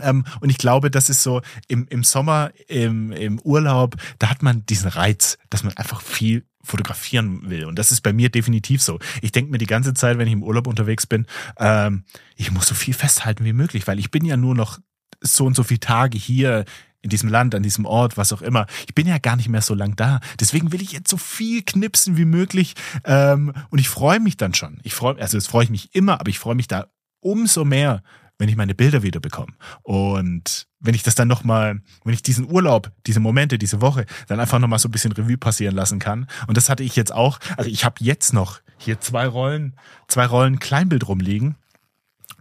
Ähm, und ich glaube, das ist so im, im Sommer, im, im Urlaub, da hat man diesen Reiz, dass man einfach viel fotografieren will. Und das ist bei mir definitiv so. Ich denke mir die ganze Zeit, wenn ich im Urlaub unterwegs bin, ähm, ich muss so viel festhalten wie möglich, weil ich bin ja nur noch so und so viele Tage hier in diesem Land, an diesem Ort, was auch immer. Ich bin ja gar nicht mehr so lang da. Deswegen will ich jetzt so viel knipsen wie möglich. Ähm, und ich freue mich dann schon. Ich freue, also es freue ich mich immer, aber ich freue mich da umso mehr, wenn ich meine Bilder wieder bekomme. Und wenn ich das dann nochmal, wenn ich diesen Urlaub, diese Momente, diese Woche dann einfach nochmal so ein bisschen Revue passieren lassen kann. Und das hatte ich jetzt auch. Also ich habe jetzt noch hier zwei Rollen, zwei Rollen Kleinbild rumliegen.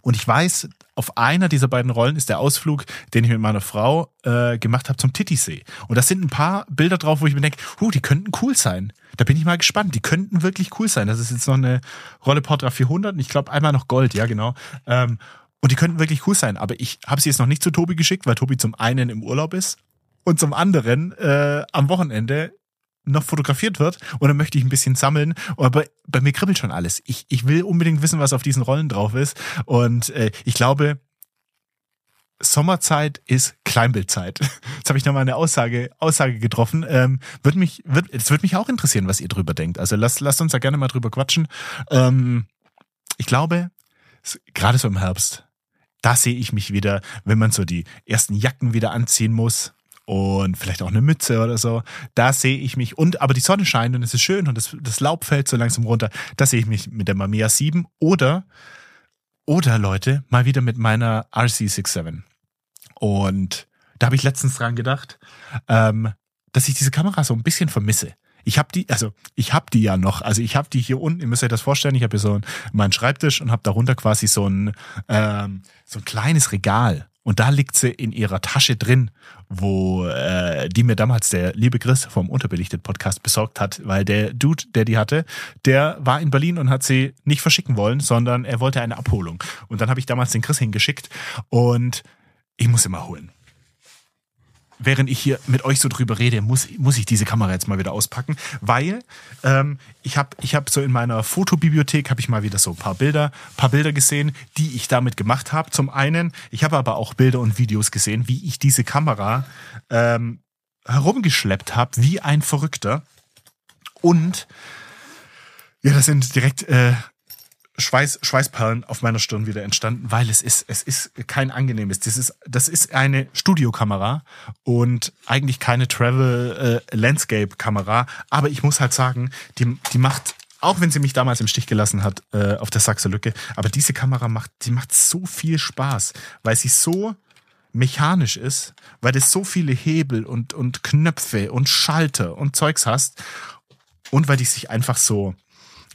Und ich weiß, auf einer dieser beiden Rollen ist der Ausflug, den ich mit meiner Frau äh, gemacht habe zum Titisee. Und da sind ein paar Bilder drauf, wo ich mir denke, huh, die könnten cool sein. Da bin ich mal gespannt. Die könnten wirklich cool sein. Das ist jetzt noch eine Rolle Portra 400 und ich glaube einmal noch Gold, ja genau. Ähm, und die könnten wirklich cool sein. Aber ich habe sie jetzt noch nicht zu Tobi geschickt, weil Tobi zum einen im Urlaub ist und zum anderen äh, am Wochenende noch fotografiert wird und dann möchte ich ein bisschen sammeln. Aber bei mir kribbelt schon alles. Ich, ich will unbedingt wissen, was auf diesen Rollen drauf ist. Und äh, ich glaube, Sommerzeit ist Kleinbildzeit. Jetzt habe ich nochmal eine Aussage, Aussage getroffen. Ähm, wird mich, wird, es wird mich auch interessieren, was ihr drüber denkt. Also lasst, lasst uns da gerne mal drüber quatschen. Ähm, ich glaube, gerade so im Herbst, da sehe ich mich wieder, wenn man so die ersten Jacken wieder anziehen muss und vielleicht auch eine Mütze oder so. Da sehe ich mich und aber die Sonne scheint und es ist schön und das, das Laub fällt so langsam runter. Da sehe ich mich mit der Mamiya 7 oder oder Leute mal wieder mit meiner RC67. Und da habe ich letztens dran gedacht, ähm, dass ich diese Kamera so ein bisschen vermisse. Ich habe die, also ich habe die ja noch. Also ich habe die hier unten. Ihr müsst euch das vorstellen. Ich habe hier so einen, meinen Schreibtisch und habe darunter quasi so ein ähm, so ein kleines Regal. Und da liegt sie in ihrer Tasche drin, wo äh, die mir damals der liebe Chris vom Unterbelichtet Podcast besorgt hat, weil der Dude, der die hatte, der war in Berlin und hat sie nicht verschicken wollen, sondern er wollte eine Abholung. Und dann habe ich damals den Chris hingeschickt und ich muss immer holen während ich hier mit euch so drüber rede, muss, muss ich diese Kamera jetzt mal wieder auspacken, weil ähm, ich habe ich hab so in meiner Fotobibliothek habe ich mal wieder so ein paar Bilder, paar Bilder gesehen, die ich damit gemacht habe. Zum einen, ich habe aber auch Bilder und Videos gesehen, wie ich diese Kamera ähm, herumgeschleppt habe, wie ein Verrückter. Und ja, das sind direkt äh, Schweiß, Schweißperlen auf meiner Stirn wieder entstanden, weil es ist, es ist kein angenehmes. Das ist, das ist eine Studiokamera und eigentlich keine Travel äh, Landscape Kamera. Aber ich muss halt sagen, die, die macht, auch wenn sie mich damals im Stich gelassen hat äh, auf der Sachse-Lücke, aber diese Kamera macht, die macht so viel Spaß, weil sie so mechanisch ist, weil es so viele Hebel und, und Knöpfe und Schalter und Zeugs hast und weil die sich einfach so,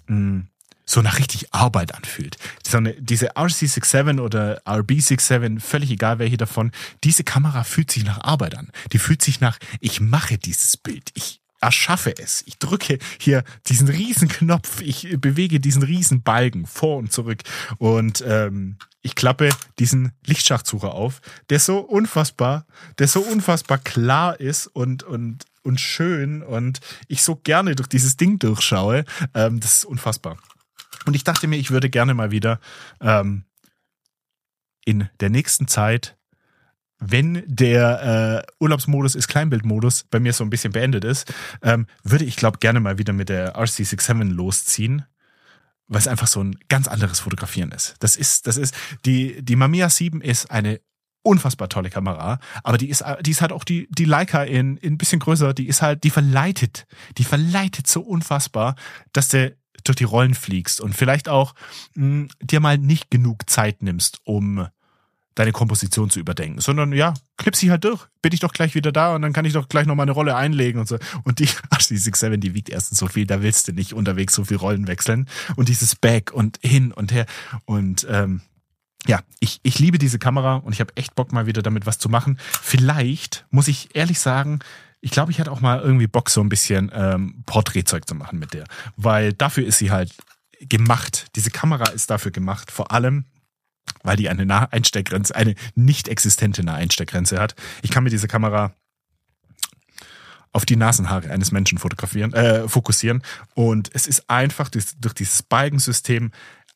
mh, hm, so nach richtig Arbeit anfühlt. So eine, diese RC67 oder RB67, völlig egal welche davon, diese Kamera fühlt sich nach Arbeit an. Die fühlt sich nach, ich mache dieses Bild, ich erschaffe es. Ich drücke hier diesen riesen Knopf, ich bewege diesen riesen Balken vor und zurück und ähm, ich klappe diesen Lichtschachsucher auf, der so unfassbar, der so unfassbar klar ist und und und schön und ich so gerne durch dieses Ding durchschaue. Ähm, das ist unfassbar. Und ich dachte mir, ich würde gerne mal wieder ähm, in der nächsten Zeit, wenn der äh, Urlaubsmodus ist Kleinbildmodus bei mir so ein bisschen beendet ist, ähm, würde ich glaube gerne mal wieder mit der RC67 losziehen weil es einfach so ein ganz anderes Fotografieren ist. Das ist, das ist, die, die Mamiya 7 ist eine unfassbar tolle Kamera, aber die ist, die ist halt auch die, die Leica in, in ein bisschen größer, die ist halt, die verleitet, die verleitet so unfassbar, dass der durch die Rollen fliegst und vielleicht auch mh, hm, dir mal nicht genug Zeit nimmst, um deine Komposition zu überdenken, sondern ja, knipp sie halt durch. Bin ich doch gleich wieder da und dann kann ich doch gleich noch mal eine Rolle einlegen und so. Und die, ach, die 67, die wiegt erstens so viel, da willst du nicht unterwegs so viel Rollen wechseln. Und dieses Back und hin und her. Und ähm, ja, ich, ich liebe diese Kamera und ich habe echt Bock mal wieder damit was zu machen. Vielleicht, muss ich ehrlich sagen, ich glaube, ich hatte auch mal irgendwie Bock, so ein bisschen ähm, Porträtzeug zu machen mit der. Weil dafür ist sie halt gemacht. Diese Kamera ist dafür gemacht. Vor allem, weil die eine Naheinsteckgrenze, eine nicht existente Naheinsteckgrenze hat. Ich kann mit dieser Kamera auf die Nasenhaare eines Menschen fotografieren, äh, fokussieren. Und es ist einfach durch, durch dieses Balkensystem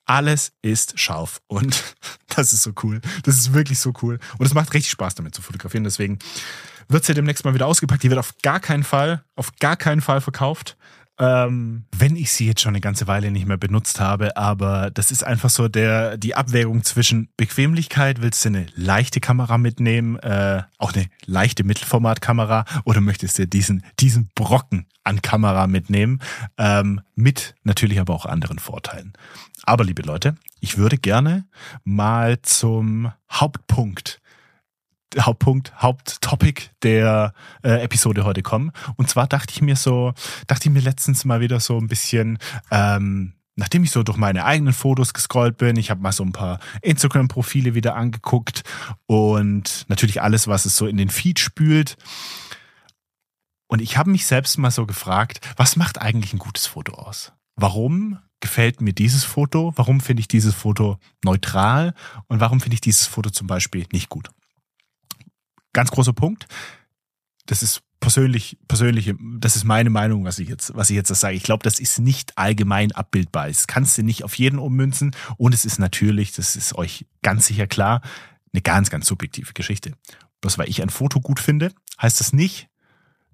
alles ist scharf und das ist so cool. Das ist wirklich so cool und es macht richtig Spaß damit zu fotografieren. Deswegen wird sie demnächst mal wieder ausgepackt. Die wird auf gar keinen Fall, auf gar keinen Fall verkauft. ähm, wenn ich sie jetzt schon eine ganze Weile nicht mehr benutzt habe, aber das ist einfach so der die Abwägung zwischen Bequemlichkeit, willst du eine leichte Kamera mitnehmen, äh, auch eine leichte Mittelformatkamera oder möchtest du diesen diesen Brocken an Kamera mitnehmen, ähm, mit natürlich aber auch anderen Vorteilen. Aber liebe Leute, ich würde gerne mal zum Hauptpunkt Hauptpunkt, Haupttopic der äh, Episode heute kommen. Und zwar dachte ich mir so, dachte ich mir letztens mal wieder so ein bisschen, ähm, nachdem ich so durch meine eigenen Fotos gescrollt bin, ich habe mal so ein paar Instagram-Profile wieder angeguckt und natürlich alles, was es so in den Feed spült. Und ich habe mich selbst mal so gefragt, was macht eigentlich ein gutes Foto aus? Warum gefällt mir dieses Foto? Warum finde ich dieses Foto neutral? Und warum finde ich dieses Foto zum Beispiel nicht gut? Ganz großer Punkt. Das ist persönlich, persönliche, das ist meine Meinung, was ich jetzt, was ich jetzt sage. Ich glaube, das ist nicht allgemein abbildbar. Das kannst du nicht auf jeden ummünzen. Und es ist natürlich, das ist euch ganz sicher klar, eine ganz, ganz subjektive Geschichte. Bloß weil ich ein Foto gut finde, heißt das nicht,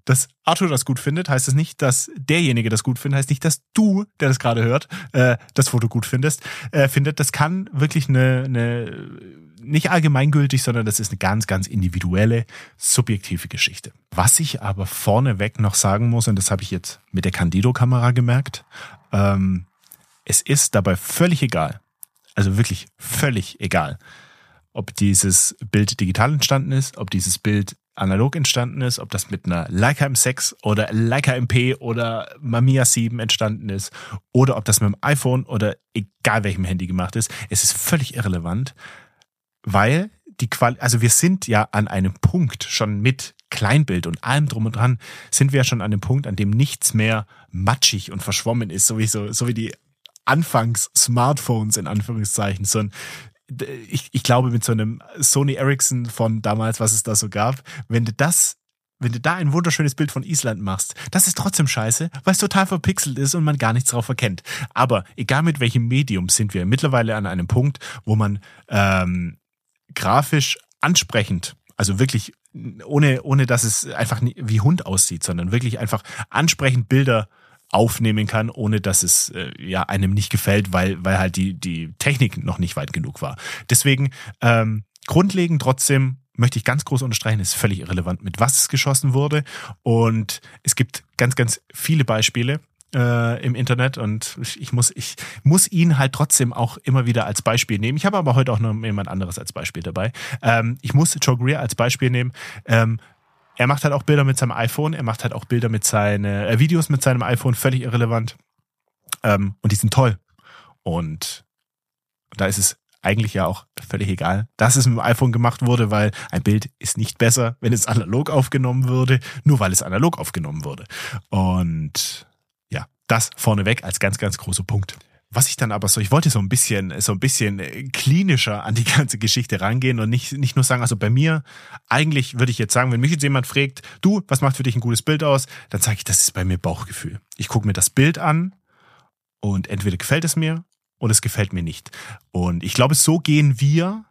dass Arthur das gut findet, heißt das nicht, dass derjenige das gut findet, heißt nicht, dass du, der das gerade hört, äh, das Foto gut findest, äh, findet. Das kann wirklich eine, eine nicht allgemeingültig, sondern das ist eine ganz, ganz individuelle, subjektive Geschichte. Was ich aber vorneweg noch sagen muss, und das habe ich jetzt mit der Candido-Kamera gemerkt, ähm, es ist dabei völlig egal, also wirklich völlig egal, ob dieses Bild digital entstanden ist, ob dieses Bild analog entstanden ist, ob das mit einer Leica M6 oder Leica MP oder Mamiya 7 entstanden ist oder ob das mit dem iPhone oder egal welchem Handy gemacht ist. Es ist völlig irrelevant, weil die Quali also wir sind ja an einem Punkt schon mit Kleinbild und allem drum und dran sind wir ja schon an dem Punkt, an dem nichts mehr matschig und verschwommen ist, so wie so, so wie die Anfangs-Smartphones in Anführungszeichen, so ein ich, ich glaube mit so einem Sony Ericsson von damals, was es da so gab, wenn du das wenn du da ein wunderschönes Bild von Island machst, das ist trotzdem scheiße, weil es total verpixelt ist und man gar nichts drauf erkennt. Aber egal mit welchem Medium sind wir mittlerweile an einem Punkt, wo man ähm, grafisch ansprechend, also wirklich ohne, ohne dass es einfach wie Hund aussieht, sondern wirklich einfach ansprechend Bilder aufnehmen kann, ohne dass es äh, ja einem nicht gefällt, weil, weil halt die, die Technik noch nicht weit genug war. Deswegen ähm, grundlegend trotzdem möchte ich ganz groß unterstreichen, ist völlig irrelevant, mit was es geschossen wurde. Und es gibt ganz, ganz viele Beispiele äh, im Internet und ich muss, ich muss ihn halt trotzdem auch immer wieder als Beispiel nehmen. Ich habe aber heute auch noch jemand anderes als Beispiel dabei. Ähm, ich muss Joe Greer als Beispiel nehmen. Ähm, er macht halt auch Bilder mit seinem iPhone, er macht halt auch Bilder mit seinen äh, Videos mit seinem iPhone, völlig irrelevant. Ähm, und die sind toll. Und da ist es eigentlich ja auch völlig egal, dass es mit dem iPhone gemacht wurde, weil ein Bild ist nicht besser, wenn es analog aufgenommen würde, nur weil es analog aufgenommen wurde. Und ja, das vorneweg als ganz, ganz großer Punkt. Was ich dann aber so, ich wollte so ein bisschen, so ein bisschen äh, klinischer an die ganze Geschichte rangehen und nicht, nicht nur sagen, also bei mir, eigentlich würde ich jetzt sagen, wenn mich jetzt jemand fragt, du, was macht für dich ein gutes Bild aus? Dann sage ich, das ist bei mir Bauchgefühl. Ich gucke mir das Bild an und entweder gefällt es mir oder es gefällt mir nicht. Und ich glaube, so gehen wir,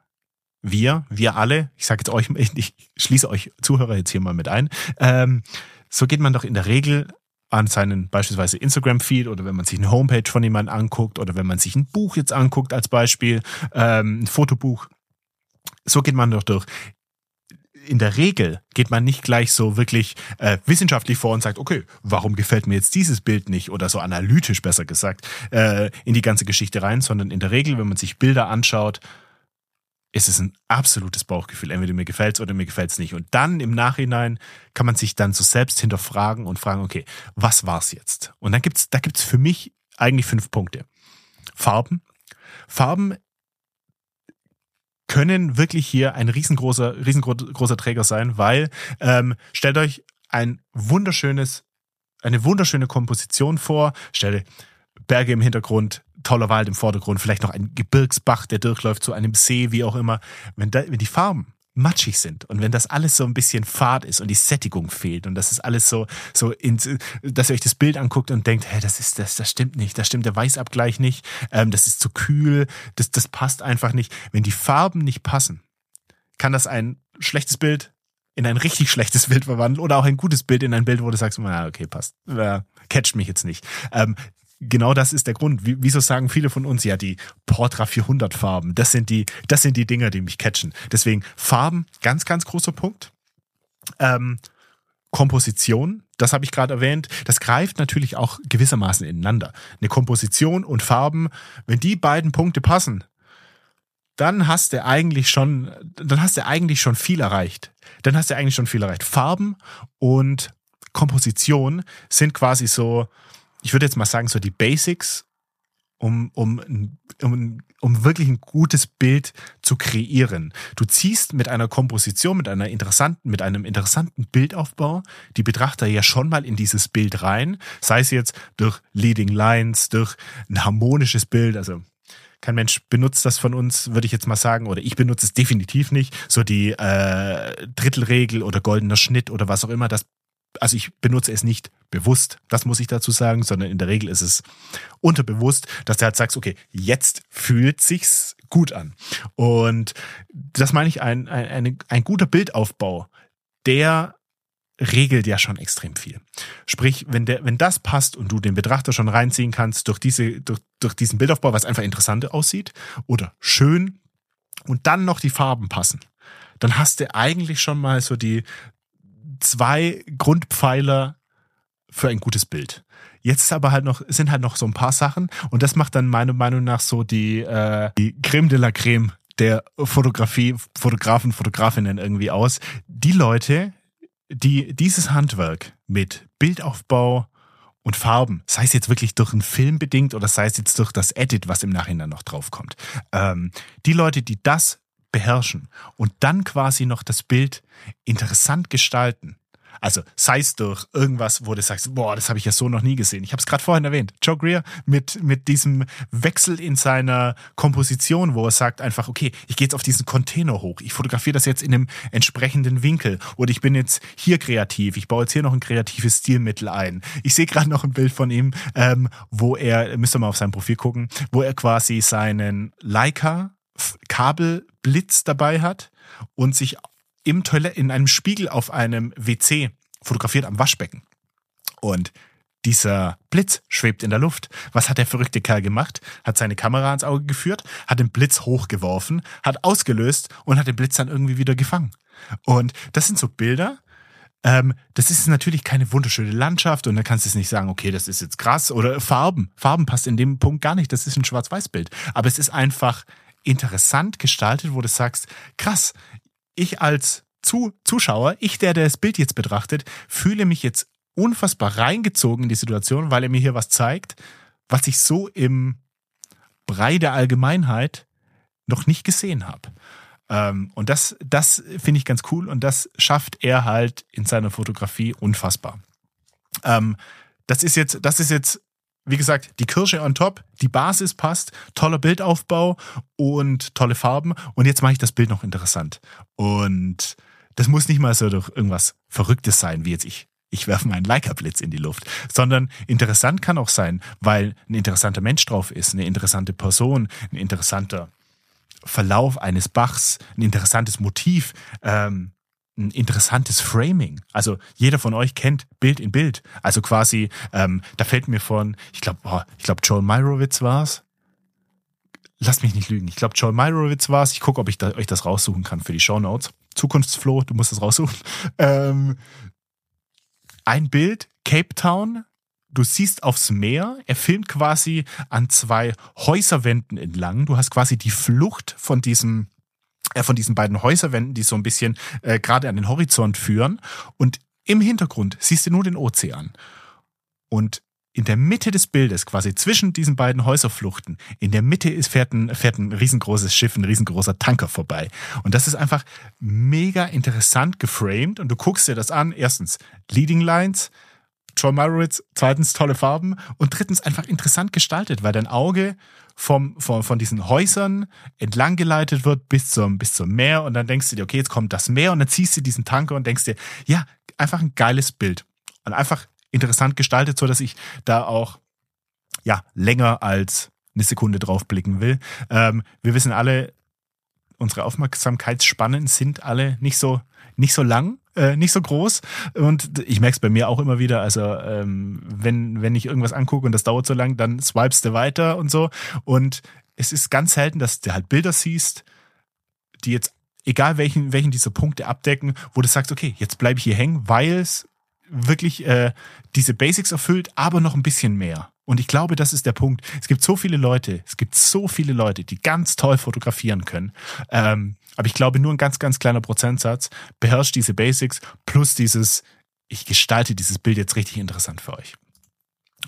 wir, wir alle, ich sage jetzt euch, ich schließe euch Zuhörer jetzt hier mal mit ein, ähm, so geht man doch in der Regel an seinen beispielsweise Instagram-Feed oder wenn man sich eine Homepage von jemandem anguckt oder wenn man sich ein Buch jetzt anguckt als Beispiel, ähm, ein Fotobuch. So geht man doch durch. In der Regel geht man nicht gleich so wirklich äh, wissenschaftlich vor und sagt, okay, warum gefällt mir jetzt dieses Bild nicht oder so analytisch besser gesagt äh, in die ganze Geschichte rein, sondern in der Regel, wenn man sich Bilder anschaut, ist es ein absolutes Bauchgefühl. Entweder mir gefällt's oder mir gefällt's nicht. Und dann im Nachhinein kann man sich dann so selbst hinterfragen und fragen, okay, was war's jetzt? Und dann gibt's, da gibt's für mich eigentlich fünf Punkte. Farben. Farben können wirklich hier ein riesengroßer, riesengroßer Träger sein, weil ähm, stellt euch ein wunderschönes, eine wunderschöne Komposition vor. Stellt Berge im Hintergrund, toller Wald im Vordergrund, vielleicht noch ein Gebirgsbach, der durchläuft zu einem See, wie auch immer. Wenn, da, wenn die Farben matschig sind und wenn das alles so ein bisschen fad ist und die Sättigung fehlt und das ist alles so so in, dass ihr euch das Bild anguckt und denkt, hey, das ist das das stimmt nicht, das stimmt der Weißabgleich nicht, ähm, das ist zu kühl, das das passt einfach nicht. Wenn die Farben nicht passen, kann das ein schlechtes Bild in ein richtig schlechtes Bild verwandeln oder auch ein gutes Bild in ein Bild, wo du sagst, na, okay, passt. Äh, catcht mich jetzt nicht. Ähm, genau das ist der Grund. Wie, wieso sagen viele von uns ja die Portra 400 Farben? Das sind die, das sind die Dinger, die mich catchen. Deswegen Farben, ganz, ganz großer Punkt. Ähm, Komposition, das habe ich gerade erwähnt, das greift natürlich auch gewissermaßen ineinander. Eine Komposition und Farben, wenn die beiden Punkte passen, dann hast du eigentlich schon, dann hast du eigentlich schon viel erreicht. Dann hast du eigentlich schon viel erreicht. Farben und Komposition sind quasi so, ich würde jetzt mal sagen, so die Basics, um, um, um, um wirklich ein gutes Bild zu kreieren. Du ziehst mit einer Komposition, mit einer interessanten, mit einem interessanten Bildaufbau die Betrachter ja schon mal in dieses Bild rein, sei es jetzt durch Leading Lines, durch ein harmonisches Bild, also kein Mensch benutzt das von uns, würde ich jetzt mal sagen, oder ich benutze es definitiv nicht. So die äh, Drittelregel oder goldener Schnitt oder was auch immer, das also ich benutze es nicht bewusst, das muss ich dazu sagen, sondern in der Regel ist es unterbewusst, dass du halt sagst, okay, jetzt fühlt sich's gut an. Und das meine ich, ein, ein, ein, guter Bildaufbau, der regelt ja schon extrem viel. Sprich, wenn der, wenn das passt und du den Betrachter schon reinziehen kannst durch diese, durch, durch diesen Bildaufbau, was einfach interessant aussieht oder schön und dann noch die Farben passen, dann hast du eigentlich schon mal so die, zwei Grundpfeiler für ein gutes Bild. Jetzt aber halt noch, sind halt noch so ein paar Sachen und das macht dann meiner Meinung nach so die, äh, die Creme de la Creme der Fotografie, Fotografen, Fotografinnen irgendwie aus. Die Leute, die dieses Handwerk mit Bildaufbau und Farben, sei es jetzt wirklich durch einen Film bedingt oder sei es jetzt durch das Edit, was im Nachhinein noch draufkommt, ähm, die Leute, die das beherrschen und dann quasi noch das Bild interessant gestalten. Also sei es durch irgendwas, wo du sagst, boah, das habe ich ja so noch nie gesehen. Ich habe es gerade vorhin erwähnt. Joe Greer mit, mit diesem Wechsel in seiner Komposition, wo er sagt einfach, okay, ich gehe jetzt auf diesen Container hoch. Ich fotografiere das jetzt in einem entsprechenden Winkel. Oder ich bin jetzt hier kreativ. Ich baue jetzt hier noch ein kreatives Stilmittel ein. Ich sehe gerade noch ein Bild von ihm, ähm, wo er, müsst ihr mal auf sein Profil gucken, wo er quasi seinen Leica Kabelblitz dabei hat und sich im Toilette, in einem Spiegel auf einem WC fotografiert am Waschbecken. Und dieser Blitz schwebt in der Luft. Was hat der verrückte Kerl gemacht? Hat seine Kamera ans Auge geführt, hat den Blitz hochgeworfen, hat ausgelöst und hat den Blitz dann irgendwie wieder gefangen. Und das sind so Bilder. Ähm, das ist natürlich keine wunderschöne Landschaft und da kannst du es nicht sagen, okay, das ist jetzt krass oder Farben. Farben passt in dem Punkt gar nicht. Das ist ein Schwarz-Weiß-Bild. Aber es ist einfach interessant gestaltet, wo du sagst, krass, ich als Zu Zuschauer, ich, der, der das Bild jetzt betrachtet, fühle mich jetzt unfassbar reingezogen in die Situation, weil er mir hier was zeigt, was ich so im Brei der Allgemeinheit noch nicht gesehen habe. Ähm, und das, das finde ich ganz cool und das schafft er halt in seiner Fotografie unfassbar. Ähm, das ist jetzt, das ist jetzt wie gesagt, die Kirsche on top, die Basis passt, toller Bildaufbau und tolle Farben. Und jetzt mache ich das Bild noch interessant. Und das muss nicht mal so durch irgendwas Verrücktes sein, wie jetzt ich. Ich werfe meinen Leica-Blitz in die Luft, sondern interessant kann auch sein, weil ein interessanter Mensch drauf ist, eine interessante Person, ein interessanter Verlauf eines Bachs, ein interessantes Motiv, ähm, ein interessantes Framing. Also jeder von euch kennt Bild in Bild. Also quasi, ähm, da fällt mir von, ich glaube, oh, ich glaube, Joel Meyerowitz war's. Lasst mich nicht lügen. Ich glaube, Joel Meyerowitz war's. Ich gucke, ob ich da, euch das raussuchen kann für die Show Notes. Zukunftsfloh, du musst das raussuchen. Ähm, ein Bild, Cape Town. Du siehst aufs Meer. Er filmt quasi an zwei Häuserwänden entlang. Du hast quasi die Flucht von diesem von diesen beiden Häuserwänden, die so ein bisschen äh, gerade an den Horizont führen. Und im Hintergrund siehst du nur den Ozean. Und in der Mitte des Bildes, quasi zwischen diesen beiden Häuserfluchten, in der Mitte ist, fährt, ein, fährt ein riesengroßes Schiff, ein riesengroßer Tanker vorbei. Und das ist einfach mega interessant geframed. Und du guckst dir das an. Erstens Leading Lines, John Meyerowitz, zweitens tolle Farben und drittens einfach interessant gestaltet, weil dein Auge vom, vom, von diesen Häusern entlang geleitet wird bis zum, bis zum Meer und dann denkst du dir, okay, jetzt kommt das Meer und dann ziehst du diesen Tanker und denkst dir, ja, einfach ein geiles Bild und einfach interessant gestaltet, so dass ich da auch ja länger als eine Sekunde drauf blicken will. Ähm, wir wissen alle, unsere Aufmerksamkeitsspannen sind alle nicht so nicht so lang äh, nicht so groß. Und ich merke es bei mir auch immer wieder. Also ähm, wenn, wenn ich irgendwas angucke und das dauert so lang, dann swipest du weiter und so. Und es ist ganz selten, dass du halt Bilder siehst, die jetzt, egal welchen, welchen dieser Punkte abdecken, wo du sagst, okay, jetzt bleibe ich hier hängen, weil es wirklich äh, diese Basics erfüllt, aber noch ein bisschen mehr. Und ich glaube, das ist der Punkt. Es gibt so viele Leute, es gibt so viele Leute, die ganz toll fotografieren können. Ähm, aber ich glaube, nur ein ganz, ganz kleiner Prozentsatz beherrscht diese Basics plus dieses, ich gestalte dieses Bild jetzt richtig interessant für euch.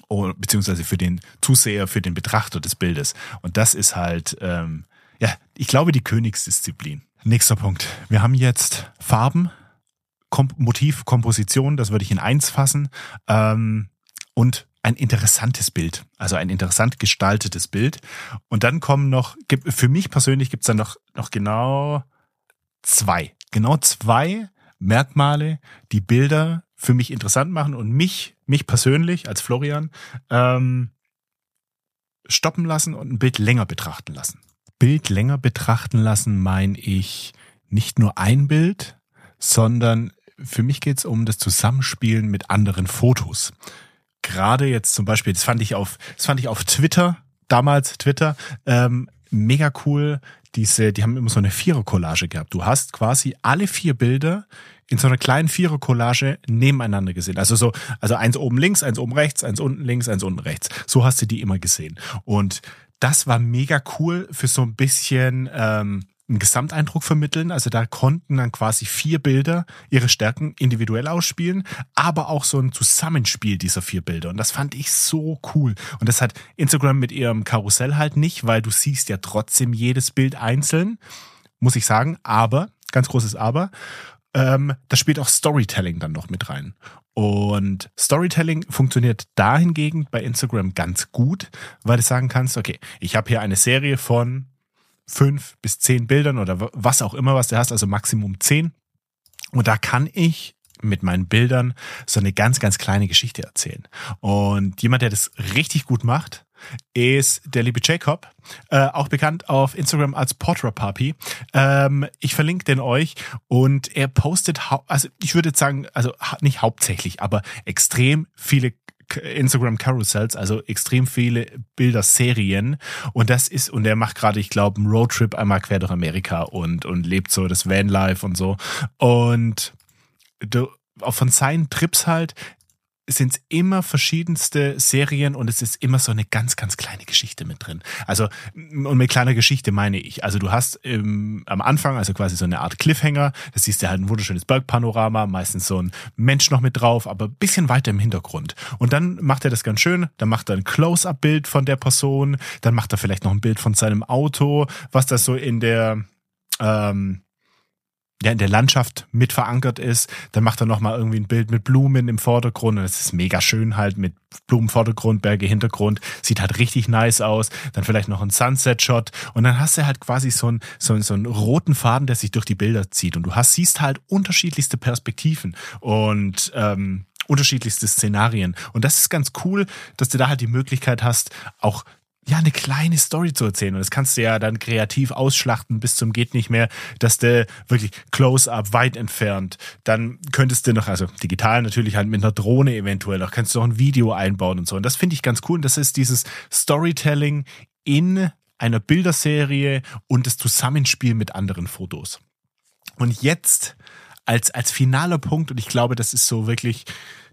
Oh, beziehungsweise für den Zuseher, für den Betrachter des Bildes. Und das ist halt, ähm, ja, ich glaube, die Königsdisziplin. Nächster Punkt. Wir haben jetzt Farben, Kom Motiv, Komposition, das würde ich in eins fassen. Ähm, und ein interessantes Bild, also ein interessant gestaltetes Bild. Und dann kommen noch, für mich persönlich gibt es dann noch, noch genau zwei, genau zwei Merkmale, die Bilder für mich interessant machen und mich, mich persönlich als Florian, ähm, stoppen lassen und ein Bild länger betrachten lassen. Bild länger betrachten lassen meine ich nicht nur ein Bild, sondern für mich geht es um das Zusammenspielen mit anderen Fotos. Gerade jetzt zum Beispiel, das fand ich auf, das fand ich auf Twitter, damals Twitter, ähm, mega cool. Diese, die haben immer so eine Vierer-Collage gehabt. Du hast quasi alle vier Bilder in so einer kleinen Vierer-Collage nebeneinander gesehen. Also so, also eins oben links, eins oben rechts, eins unten links, eins unten rechts. So hast du die immer gesehen. Und das war mega cool für so ein bisschen ähm, einen Gesamteindruck vermitteln. Also da konnten dann quasi vier Bilder ihre Stärken individuell ausspielen, aber auch so ein Zusammenspiel dieser vier Bilder. Und das fand ich so cool. Und das hat Instagram mit ihrem Karussell halt nicht, weil du siehst ja trotzdem jedes Bild einzeln, muss ich sagen. Aber, ganz großes Aber, ähm, da spielt auch Storytelling dann noch mit rein. Und Storytelling funktioniert dahingegen bei Instagram ganz gut, weil du sagen kannst, okay, ich habe hier eine Serie von fünf bis zehn Bildern oder was auch immer, was du hast, also Maximum zehn. Und da kann ich mit meinen Bildern so eine ganz, ganz kleine Geschichte erzählen. Und jemand, der das richtig gut macht, ist der liebe Jacob, äh, auch bekannt auf Instagram als Portra Puppy. Ähm, ich verlinke den euch und er postet, also ich würde sagen, also nicht hauptsächlich, aber extrem viele Instagram Carousels, also extrem viele Bilderserien. Und das ist, und er macht gerade, ich glaube, einen Roadtrip einmal quer durch Amerika und, und lebt so das Vanlife und so. Und du, auch von seinen Trips halt, sind es immer verschiedenste Serien und es ist immer so eine ganz, ganz kleine Geschichte mit drin. Also, und mit kleiner Geschichte meine ich. Also, du hast ähm, am Anfang, also quasi so eine Art Cliffhanger, da siehst du halt ein wunderschönes Bergpanorama, meistens so ein Mensch noch mit drauf, aber ein bisschen weiter im Hintergrund. Und dann macht er das ganz schön, dann macht er ein Close-Up-Bild von der Person, dann macht er vielleicht noch ein Bild von seinem Auto, was das so in der, ähm, ja, in der Landschaft mit verankert ist. Dann macht er nochmal irgendwie ein Bild mit Blumen im Vordergrund und es ist mega schön halt mit Blumenvordergrund, Berge Hintergrund. Sieht halt richtig nice aus. Dann vielleicht noch ein Sunset-Shot und dann hast du halt quasi so einen, so, einen, so einen roten Faden, der sich durch die Bilder zieht und du hast, siehst halt unterschiedlichste Perspektiven und ähm, unterschiedlichste Szenarien. Und das ist ganz cool, dass du da halt die Möglichkeit hast, auch ja, eine kleine Story zu erzählen. Und das kannst du ja dann kreativ ausschlachten bis zum geht nicht mehr, dass du wirklich close-up, weit entfernt. Dann könntest du noch, also digital natürlich halt mit einer Drohne eventuell, noch kannst du noch ein Video einbauen und so. Und das finde ich ganz cool. Und das ist dieses Storytelling in einer Bilderserie und das Zusammenspiel mit anderen Fotos. Und jetzt als, als finaler Punkt, und ich glaube, das ist so wirklich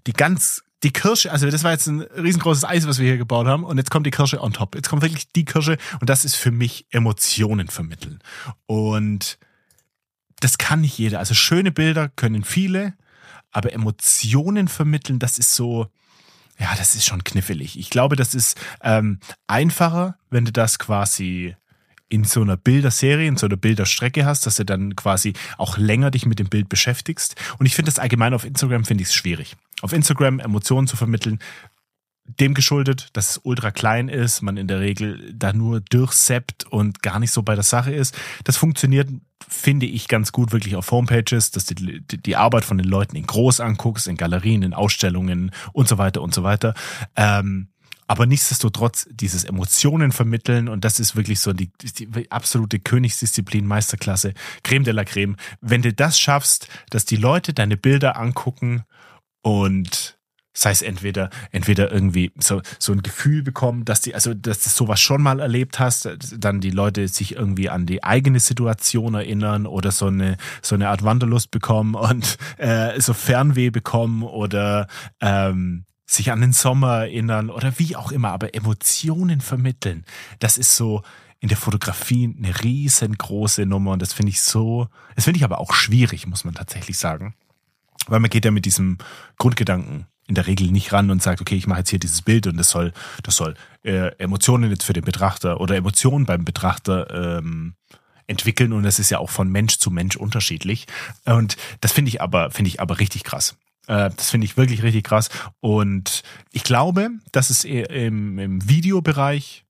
die ganz die Kirsche, also das war jetzt ein riesengroßes Eis, was wir hier gebaut haben, und jetzt kommt die Kirsche on top. Jetzt kommt wirklich die Kirsche, und das ist für mich Emotionen vermitteln. Und das kann nicht jeder. Also schöne Bilder können viele, aber Emotionen vermitteln, das ist so, ja, das ist schon knifflig. Ich glaube, das ist ähm, einfacher, wenn du das quasi in so einer Bilderserie, in so einer Bilderstrecke hast, dass du dann quasi auch länger dich mit dem Bild beschäftigst. Und ich finde das allgemein auf Instagram finde ich es schwierig. Auf Instagram Emotionen zu vermitteln, dem geschuldet, dass es ultra klein ist, man in der Regel da nur durchseppt und gar nicht so bei der Sache ist. Das funktioniert, finde ich, ganz gut wirklich auf Homepages, dass du die, Arbeit von den Leuten in groß anguckst, in Galerien, in Ausstellungen und so weiter und so weiter. Ähm, aber nichtsdestotrotz dieses Emotionen vermitteln und das ist wirklich so die, die absolute Königsdisziplin, Meisterklasse, Creme de la Creme. Wenn du das schaffst, dass die Leute deine Bilder angucken und sei es entweder, entweder irgendwie so, so ein Gefühl bekommen, dass die, also, dass du sowas schon mal erlebt hast, dann die Leute sich irgendwie an die eigene Situation erinnern oder so eine, so eine Art Wanderlust bekommen und äh, so Fernweh bekommen oder ähm, sich an den Sommer erinnern oder wie auch immer, aber Emotionen vermitteln. Das ist so in der Fotografie eine riesengroße Nummer und das finde ich so, das finde ich aber auch schwierig, muss man tatsächlich sagen. Weil man geht ja mit diesem Grundgedanken in der Regel nicht ran und sagt, okay, ich mache jetzt hier dieses Bild und das soll, das soll äh, Emotionen jetzt für den Betrachter oder Emotionen beim Betrachter ähm, entwickeln und das ist ja auch von Mensch zu Mensch unterschiedlich. Und das finde ich aber, finde ich aber richtig krass. Äh, das finde ich wirklich richtig krass. Und ich glaube, dass es im, im Videobereich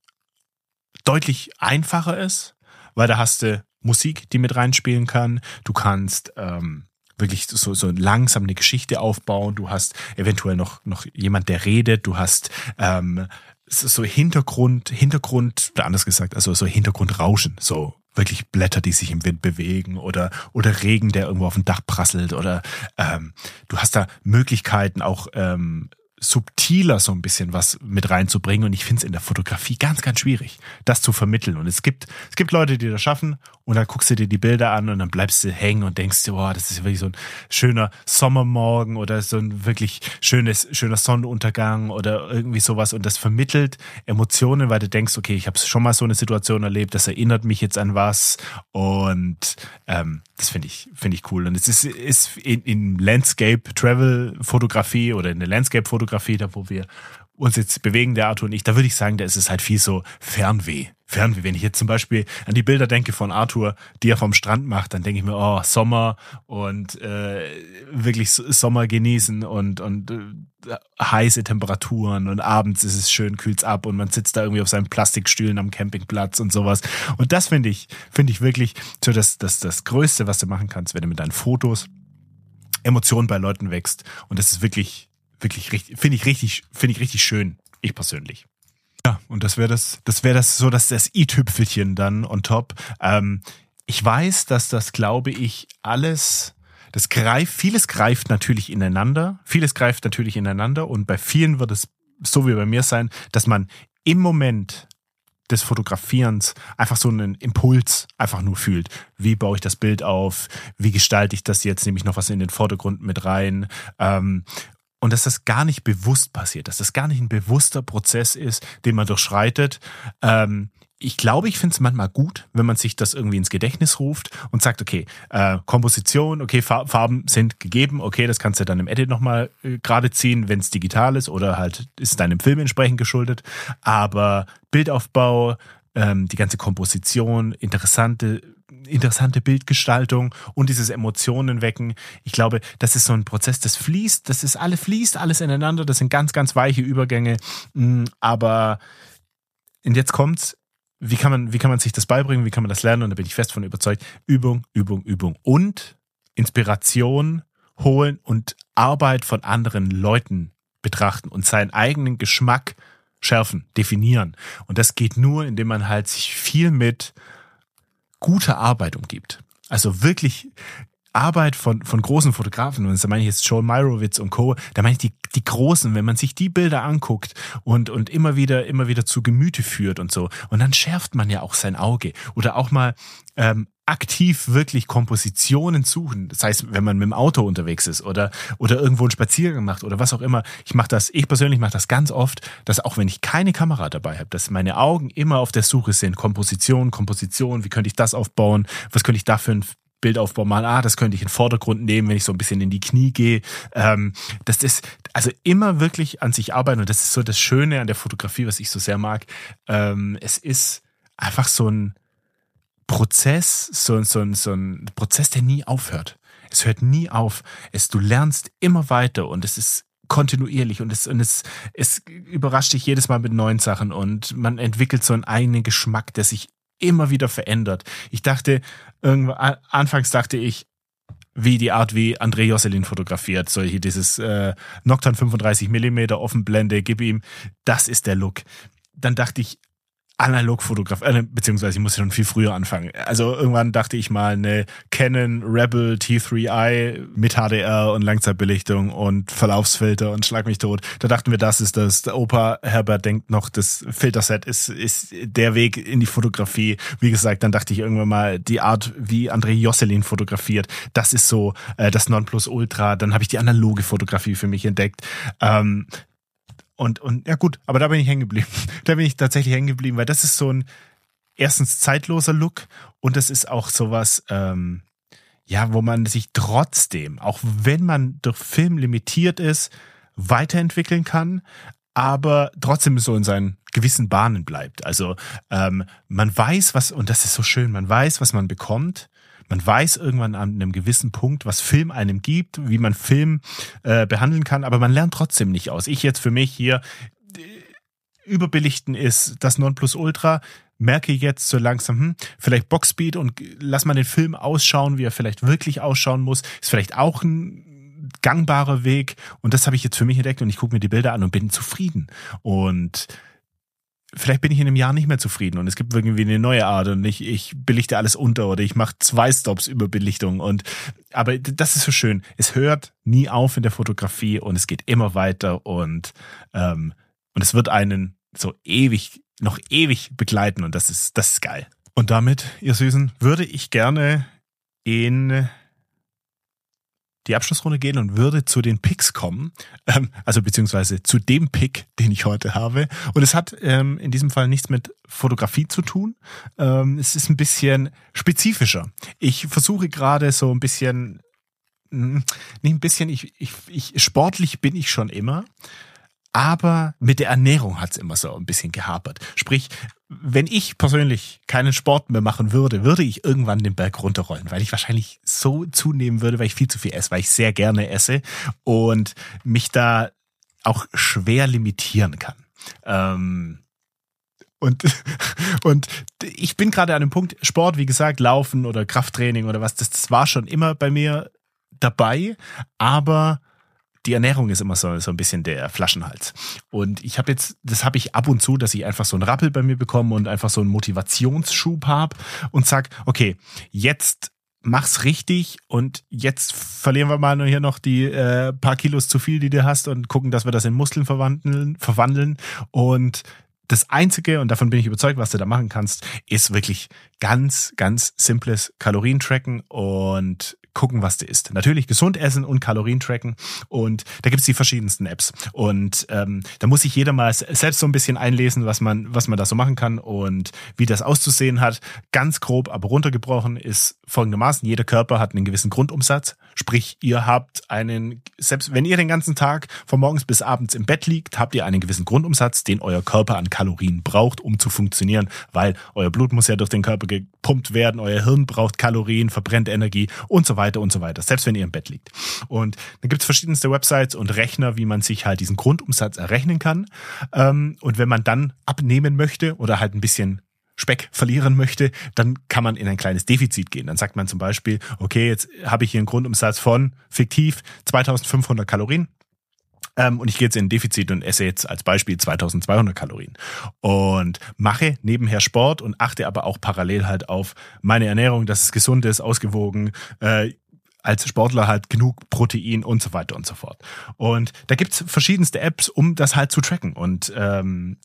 deutlich einfacher ist, weil da hast du Musik, die mit reinspielen kann. Du kannst ähm, wirklich so, so langsam eine Geschichte aufbauen. Du hast eventuell noch, noch jemand, der redet. Du hast ähm, so Hintergrund, Hintergrund, oder anders gesagt, also so Hintergrundrauschen, so wirklich Blätter, die sich im Wind bewegen oder oder Regen, der irgendwo auf dem Dach prasselt oder ähm, du hast da Möglichkeiten auch ähm, subtiler so ein bisschen was mit reinzubringen. Und ich finde es in der Fotografie ganz, ganz schwierig, das zu vermitteln. Und es gibt, es gibt Leute, die das schaffen und dann guckst du dir die Bilder an und dann bleibst du hängen und denkst dir, boah, das ist wirklich so ein schöner Sommermorgen oder so ein wirklich schönes, schöner Sonnenuntergang oder irgendwie sowas. Und das vermittelt Emotionen, weil du denkst, okay, ich habe schon mal so eine Situation erlebt, das erinnert mich jetzt an was. Und ähm, das finde ich, finde ich cool. Und es ist, ist in, in Landscape Travel Fotografie oder in der Landscape Fotografie, da wo wir uns jetzt bewegen, der Arthur und ich, da würde ich sagen, da ist es halt viel so Fernweh. Fernweh. Wenn ich jetzt zum Beispiel an die Bilder denke von Arthur, die er vom Strand macht, dann denke ich mir, oh, Sommer und äh, wirklich Sommer genießen und, und äh, heiße Temperaturen und abends ist es schön, kühlt's ab und man sitzt da irgendwie auf seinen Plastikstühlen am Campingplatz und sowas. Und das finde ich, finde ich wirklich so das, das, das Größte, was du machen kannst, wenn du mit deinen Fotos Emotionen bei Leuten wächst. Und das ist wirklich, wirklich richtig, finde ich richtig, finde ich richtig schön. Ich persönlich. Ja, und das wäre das, das wäre das so, dass das i-Tüpfelchen dann on top. Ähm, ich weiß, dass das, glaube ich, alles, das greift, vieles greift natürlich ineinander. Vieles greift natürlich ineinander und bei vielen wird es so wie bei mir sein, dass man im Moment des Fotografierens einfach so einen Impuls einfach nur fühlt. Wie baue ich das Bild auf? Wie gestalte ich das jetzt? Nehme ich noch was in den Vordergrund mit rein? Ähm, und dass das gar nicht bewusst passiert, dass das gar nicht ein bewusster Prozess ist, den man durchschreitet. Ähm, ich glaube, ich finde es manchmal gut, wenn man sich das irgendwie ins Gedächtnis ruft und sagt, okay, äh, Komposition, okay, Farben sind gegeben, okay, das kannst du dann im Edit nochmal äh, gerade ziehen, wenn es digital ist oder halt ist deinem Film entsprechend geschuldet. Aber Bildaufbau, ähm, die ganze Komposition, interessante interessante Bildgestaltung und dieses Emotionen wecken. Ich glaube, das ist so ein Prozess, das fließt, das ist alles fließt alles ineinander, das sind ganz, ganz weiche Übergänge. Mm, aber und jetzt kommt's, wie kann man, wie kann man sich das beibringen, wie kann man das lernen? Und da bin ich fest von überzeugt. Übung, Übung, Übung. Und Inspiration holen und Arbeit von anderen Leuten betrachten und seinen eigenen Geschmack schärfen, definieren. Und das geht nur, indem man halt sich viel mit gute Arbeit umgibt. Also wirklich Arbeit von, von großen Fotografen, und da meine ich jetzt Joel Meyerowitz und Co., da meine ich die, die großen, wenn man sich die Bilder anguckt und, und immer wieder, immer wieder zu Gemüte führt und so. Und dann schärft man ja auch sein Auge. Oder auch mal ähm, aktiv wirklich Kompositionen suchen. Das heißt, wenn man mit dem Auto unterwegs ist oder, oder irgendwo einen Spaziergang macht oder was auch immer. Ich mache das, ich persönlich mache das ganz oft, dass auch wenn ich keine Kamera dabei habe, dass meine Augen immer auf der Suche sind. Komposition, Komposition, wie könnte ich das aufbauen? Was könnte ich da für ein Bildaufbau mal, ah, das könnte ich in den Vordergrund nehmen, wenn ich so ein bisschen in die Knie gehe. Ähm, das ist also immer wirklich an sich arbeiten und das ist so das Schöne an der Fotografie, was ich so sehr mag. Ähm, es ist einfach so ein Prozess, so, so, so ein Prozess, der nie aufhört. Es hört nie auf. Es, du lernst immer weiter und es ist kontinuierlich und es, und es, es überrascht dich jedes Mal mit neuen Sachen und man entwickelt so einen eigenen Geschmack, der sich immer wieder verändert. Ich dachte, irgendwann, anfangs dachte ich, wie die Art, wie André Josselin fotografiert. Solche, dieses äh, Nocturne 35 Millimeter Offenblende, gib ihm, das ist der Look. Dann dachte ich, analog fotografieren, äh, beziehungsweise ich muss schon viel früher anfangen. Also irgendwann dachte ich mal eine Canon Rebel T3i mit HDR und Langzeitbelichtung und Verlaufsfilter und schlag mich tot. Da dachten wir, das ist das. Der Opa Herbert denkt noch, das Filterset ist, ist der Weg in die Fotografie. Wie gesagt, dann dachte ich irgendwann mal, die Art, wie André Josselin fotografiert, das ist so äh, das Nonplusultra. Dann habe ich die analoge Fotografie für mich entdeckt. Ähm, und, und ja gut, aber da bin ich hängen geblieben. Da bin ich tatsächlich hängen geblieben, weil das ist so ein erstens zeitloser Look und das ist auch sowas, ähm, ja, wo man sich trotzdem, auch wenn man durch Film limitiert ist, weiterentwickeln kann, aber trotzdem so in seinen gewissen Bahnen bleibt. Also ähm, man weiß, was, und das ist so schön, man weiß, was man bekommt man weiß irgendwann an einem gewissen Punkt, was Film einem gibt, wie man Film äh, behandeln kann, aber man lernt trotzdem nicht aus. Ich jetzt für mich hier äh, überbelichten ist das Nonplusultra merke jetzt so langsam, hm, vielleicht Boxspeed und lass mal den Film ausschauen, wie er vielleicht wirklich ausschauen muss, ist vielleicht auch ein gangbarer Weg und das habe ich jetzt für mich entdeckt und ich gucke mir die Bilder an und bin zufrieden und vielleicht bin ich in einem Jahr nicht mehr zufrieden und es gibt irgendwie eine neue Art und ich, ich belichte alles unter oder ich mache zwei Stops über Belichtung und aber das ist so schön. Es hört nie auf in der Fotografie und es geht immer weiter und ähm, und es wird einen so ewig noch ewig begleiten und das ist das ist geil. Und damit, ihr Süßen, würde ich gerne in die Abschlussrunde gehen und würde zu den Picks kommen, ähm, also beziehungsweise zu dem Pick, den ich heute habe. Und es hat ähm, in diesem Fall nichts mit Fotografie zu tun. Ähm, es ist ein bisschen spezifischer. Ich versuche gerade so ein bisschen, hm, nicht ein bisschen, ich, ich, ich sportlich bin ich schon immer. Aber mit der Ernährung hat's immer so ein bisschen gehapert. Sprich, wenn ich persönlich keinen Sport mehr machen würde, würde ich irgendwann den Berg runterrollen, weil ich wahrscheinlich so zunehmen würde, weil ich viel zu viel esse, weil ich sehr gerne esse und mich da auch schwer limitieren kann. Ähm, und, und ich bin gerade an dem Punkt, Sport, wie gesagt, Laufen oder Krafttraining oder was, das, das war schon immer bei mir dabei, aber die Ernährung ist immer so, so ein bisschen der Flaschenhals. Und ich habe jetzt, das habe ich ab und zu, dass ich einfach so einen Rappel bei mir bekomme und einfach so einen Motivationsschub habe und sag, okay, jetzt mach's richtig und jetzt verlieren wir mal nur hier noch die äh, paar Kilos zu viel, die du hast und gucken, dass wir das in Muskeln verwandeln, verwandeln und das Einzige, und davon bin ich überzeugt, was du da machen kannst, ist wirklich ganz, ganz simples Kalorientracken und gucken, was du isst. Natürlich gesund essen und Kalorien tracken. Und da gibt's die verschiedensten Apps. Und ähm, da muss sich jeder mal selbst so ein bisschen einlesen, was man, was man da so machen kann und wie das auszusehen hat. Ganz grob, aber runtergebrochen ist folgendermaßen, jeder Körper hat einen gewissen Grundumsatz. Sprich, ihr habt einen, selbst wenn ihr den ganzen Tag von morgens bis abends im Bett liegt, habt ihr einen gewissen Grundumsatz, den euer Körper an Kalorien braucht, um zu funktionieren, weil euer Blut muss ja durch den Körper gepumpt werden, euer Hirn braucht Kalorien, verbrennt Energie und so weiter und so weiter, selbst wenn ihr im Bett liegt. Und da gibt es verschiedenste Websites und Rechner, wie man sich halt diesen Grundumsatz errechnen kann. Ähm, und wenn man dann abnehmen möchte oder halt ein bisschen Speck verlieren möchte, dann kann man in ein kleines Defizit gehen. Dann sagt man zum Beispiel, okay, jetzt habe ich hier einen Grundumsatz von fiktiv 2500 Kalorien ähm, und ich gehe jetzt in Defizit und esse jetzt als Beispiel 2200 Kalorien und mache nebenher Sport und achte aber auch parallel halt auf meine Ernährung, dass es gesund ist, ausgewogen, äh, als Sportler halt genug Protein und so weiter und so fort. Und da gibt's verschiedenste Apps, um das halt zu tracken. Und ähm,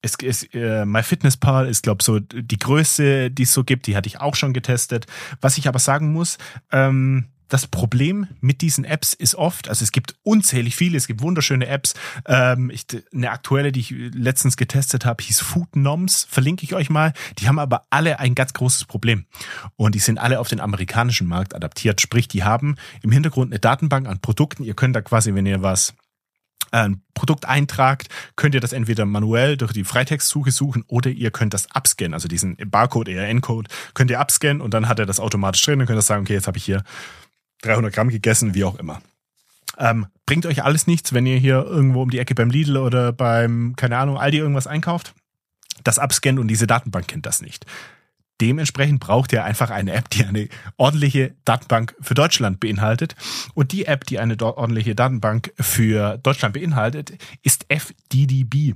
es ist äh, MyFitnessPal ist glaube so die größte, die es so gibt. Die hatte ich auch schon getestet. Was ich aber sagen muss, ähm, das Problem mit diesen Apps ist oft, also es gibt unzählig viele, es gibt wunderschöne Apps. Ähm, ich, eine aktuelle, die ich letztens getestet habe, hieß Food Noms, verlinke ich euch mal. Die haben aber alle ein ganz großes Problem. Und die sind alle auf den amerikanischen Markt adaptiert. Sprich, die haben im Hintergrund eine Datenbank an Produkten. Ihr könnt da quasi, wenn ihr was ein Produkt eintragt, könnt ihr das entweder manuell durch die Freitextsuche suchen oder ihr könnt das abscannen, also diesen Barcode, ERN-Code, könnt ihr abscannen und dann hat er das automatisch drin und könnt ihr sagen, okay, jetzt habe ich hier 300 Gramm gegessen, wie auch immer. Ähm, bringt euch alles nichts, wenn ihr hier irgendwo um die Ecke beim Lidl oder beim, keine Ahnung, Aldi irgendwas einkauft. Das abscannt und diese Datenbank kennt das nicht. dementsprechend braucht ihr einfach eine App, die eine ordentliche Datenbank für Deutschland beinhaltet. Und die App, die eine ordentliche Datenbank für Deutschland beinhaltet, ist FDDB.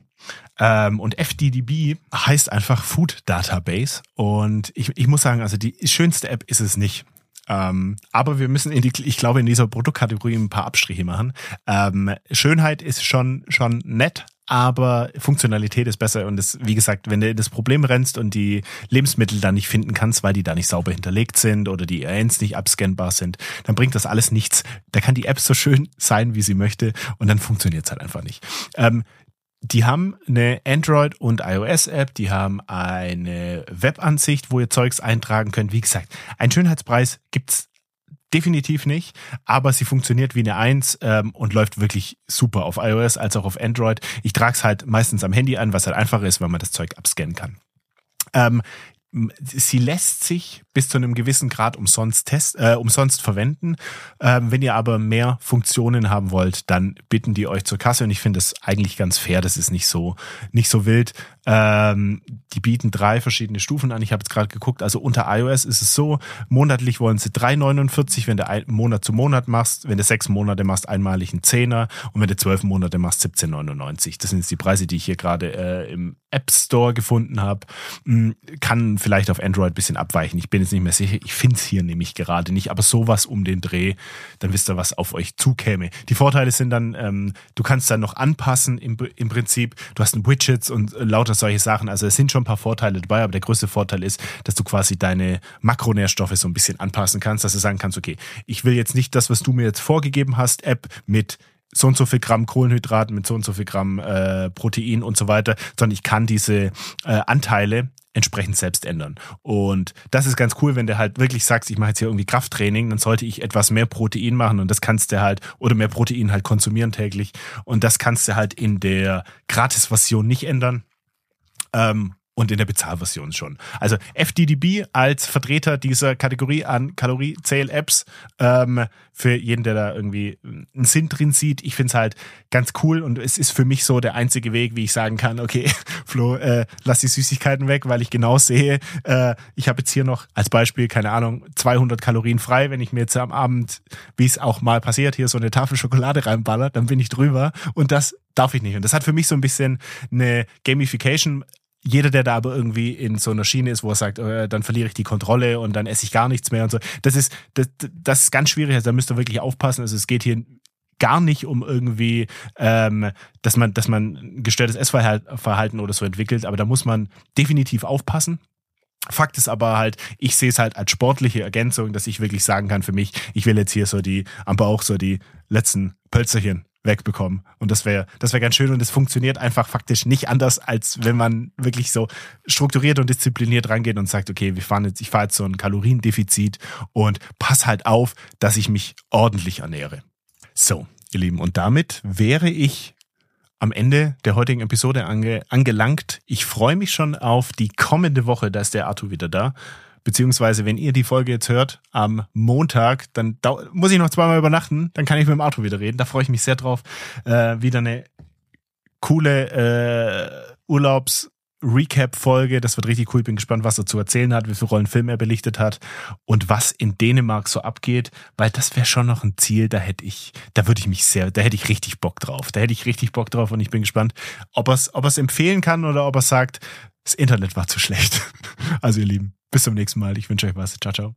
Ähm, und FDDB heißt einfach Food Database. Und ich, ich muss sagen, also die schönste App ist es nicht. Ähm, aber wir müssen in die, ich glaube, in dieser Produktkategorie ein paar Abstriche machen. Ähm, Schönheit ist schon, schon nett, aber Funktionalität ist besser und es, wie gesagt, wenn du das Problem rennst und die Lebensmittel dann nicht finden kannst, weil die da nicht sauber hinterlegt sind oder die IRNs nicht abscannbar sind, dann bringt das alles nichts. Da kann die App so schön sein, wie sie möchte und dann funktioniert es halt einfach nicht. Ähm, die haben eine Android- und iOS-App, die haben eine Webansicht, wo ihr Zeugs eintragen könnt. Wie gesagt, ein Schönheitspreis gibt's definitiv nicht, aber sie funktioniert wie eine Eins ähm, und läuft wirklich super auf iOS als auch auf Android. Ich trage es halt meistens am Handy an, was halt einfach ist, weil man das Zeug abscannen kann. Ähm, sie lässt sich bis zu einem gewissen Grad umsonst test, äh, umsonst verwenden. Ähm, wenn ihr aber mehr Funktionen haben wollt, dann bitten die euch zur Kasse und ich finde das eigentlich ganz fair. Das ist nicht so nicht so wild. Ähm, die bieten drei verschiedene Stufen an. Ich habe jetzt gerade geguckt. Also unter iOS ist es so: monatlich wollen sie 3,49, wenn du ein, Monat zu Monat machst. Wenn du sechs Monate machst, einmalig ein Zehner und wenn du zwölf Monate machst, 17,99. Das sind jetzt die Preise, die ich hier gerade äh, im App Store gefunden habe. Hm, kann vielleicht auf Android bisschen abweichen. Ich bin jetzt nicht mehr sicher. Ich finde es hier nämlich gerade nicht, aber sowas um den Dreh, dann wisst ihr, was auf euch zukäme. Die Vorteile sind dann, ähm, du kannst dann noch anpassen im, im Prinzip. Du hast ein Widgets und äh, lauter solche Sachen. Also es sind schon ein paar Vorteile dabei, aber der größte Vorteil ist, dass du quasi deine Makronährstoffe so ein bisschen anpassen kannst, dass du sagen kannst, okay, ich will jetzt nicht das, was du mir jetzt vorgegeben hast, App mit so und so viel Gramm Kohlenhydraten mit so und so viel Gramm äh, Protein und so weiter, sondern ich kann diese äh, Anteile entsprechend selbst ändern. Und das ist ganz cool, wenn du halt wirklich sagst, ich mache jetzt hier irgendwie Krafttraining, dann sollte ich etwas mehr Protein machen und das kannst du halt, oder mehr Protein halt konsumieren täglich. Und das kannst du halt in der Gratis-Version nicht ändern. Ähm, und in der Bezahlversion schon. Also FDDB als Vertreter dieser Kategorie an Kaloriezähl-Apps ähm, für jeden, der da irgendwie einen Sinn drin sieht. Ich finde es halt ganz cool und es ist für mich so der einzige Weg, wie ich sagen kann, okay, Flo, äh, lass die Süßigkeiten weg, weil ich genau sehe, äh, ich habe jetzt hier noch als Beispiel, keine Ahnung, 200 Kalorien frei. Wenn ich mir jetzt am Abend, wie es auch mal passiert, hier so eine Tafel Schokolade reinballer, dann bin ich drüber und das darf ich nicht. Und das hat für mich so ein bisschen eine Gamification jeder, der da aber irgendwie in so einer Schiene ist, wo er sagt, äh, dann verliere ich die Kontrolle und dann esse ich gar nichts mehr und so, das ist, das, das ist ganz schwierig. Also da müsst ihr wirklich aufpassen. Also es geht hier gar nicht um irgendwie, ähm, dass man, dass man gestörtes Essverhalten oder so entwickelt, aber da muss man definitiv aufpassen. Fakt ist aber halt, ich sehe es halt als sportliche Ergänzung, dass ich wirklich sagen kann für mich, ich will jetzt hier so die, am Bauch so die letzten Pölzerchen wegbekommen. Und das wäre das wäre ganz schön und es funktioniert einfach faktisch nicht anders, als wenn man wirklich so strukturiert und diszipliniert rangeht und sagt, okay, wir fahren jetzt, ich fahre jetzt so ein Kaloriendefizit und pass halt auf, dass ich mich ordentlich ernähre. So, ihr Lieben, und damit wäre ich am Ende der heutigen Episode ange, angelangt. Ich freue mich schon auf die kommende Woche, da ist der Arthur wieder da. Beziehungsweise, wenn ihr die Folge jetzt hört, am Montag, dann muss ich noch zweimal übernachten, dann kann ich mit dem Auto wieder reden. Da freue ich mich sehr drauf. Äh, wieder eine coole äh, Urlaubs- Recap-Folge. Das wird richtig cool. Ich bin gespannt, was er zu erzählen hat, wie viele Rollen Film er belichtet hat und was in Dänemark so abgeht, weil das wäre schon noch ein Ziel, da hätte ich, da würde ich mich sehr, da hätte ich richtig Bock drauf. Da hätte ich richtig Bock drauf und ich bin gespannt, ob er es ob er's empfehlen kann oder ob er sagt, das Internet war zu schlecht. Also ihr Lieben, bis zum nächsten Mal. Ich wünsche euch was. Ciao, ciao.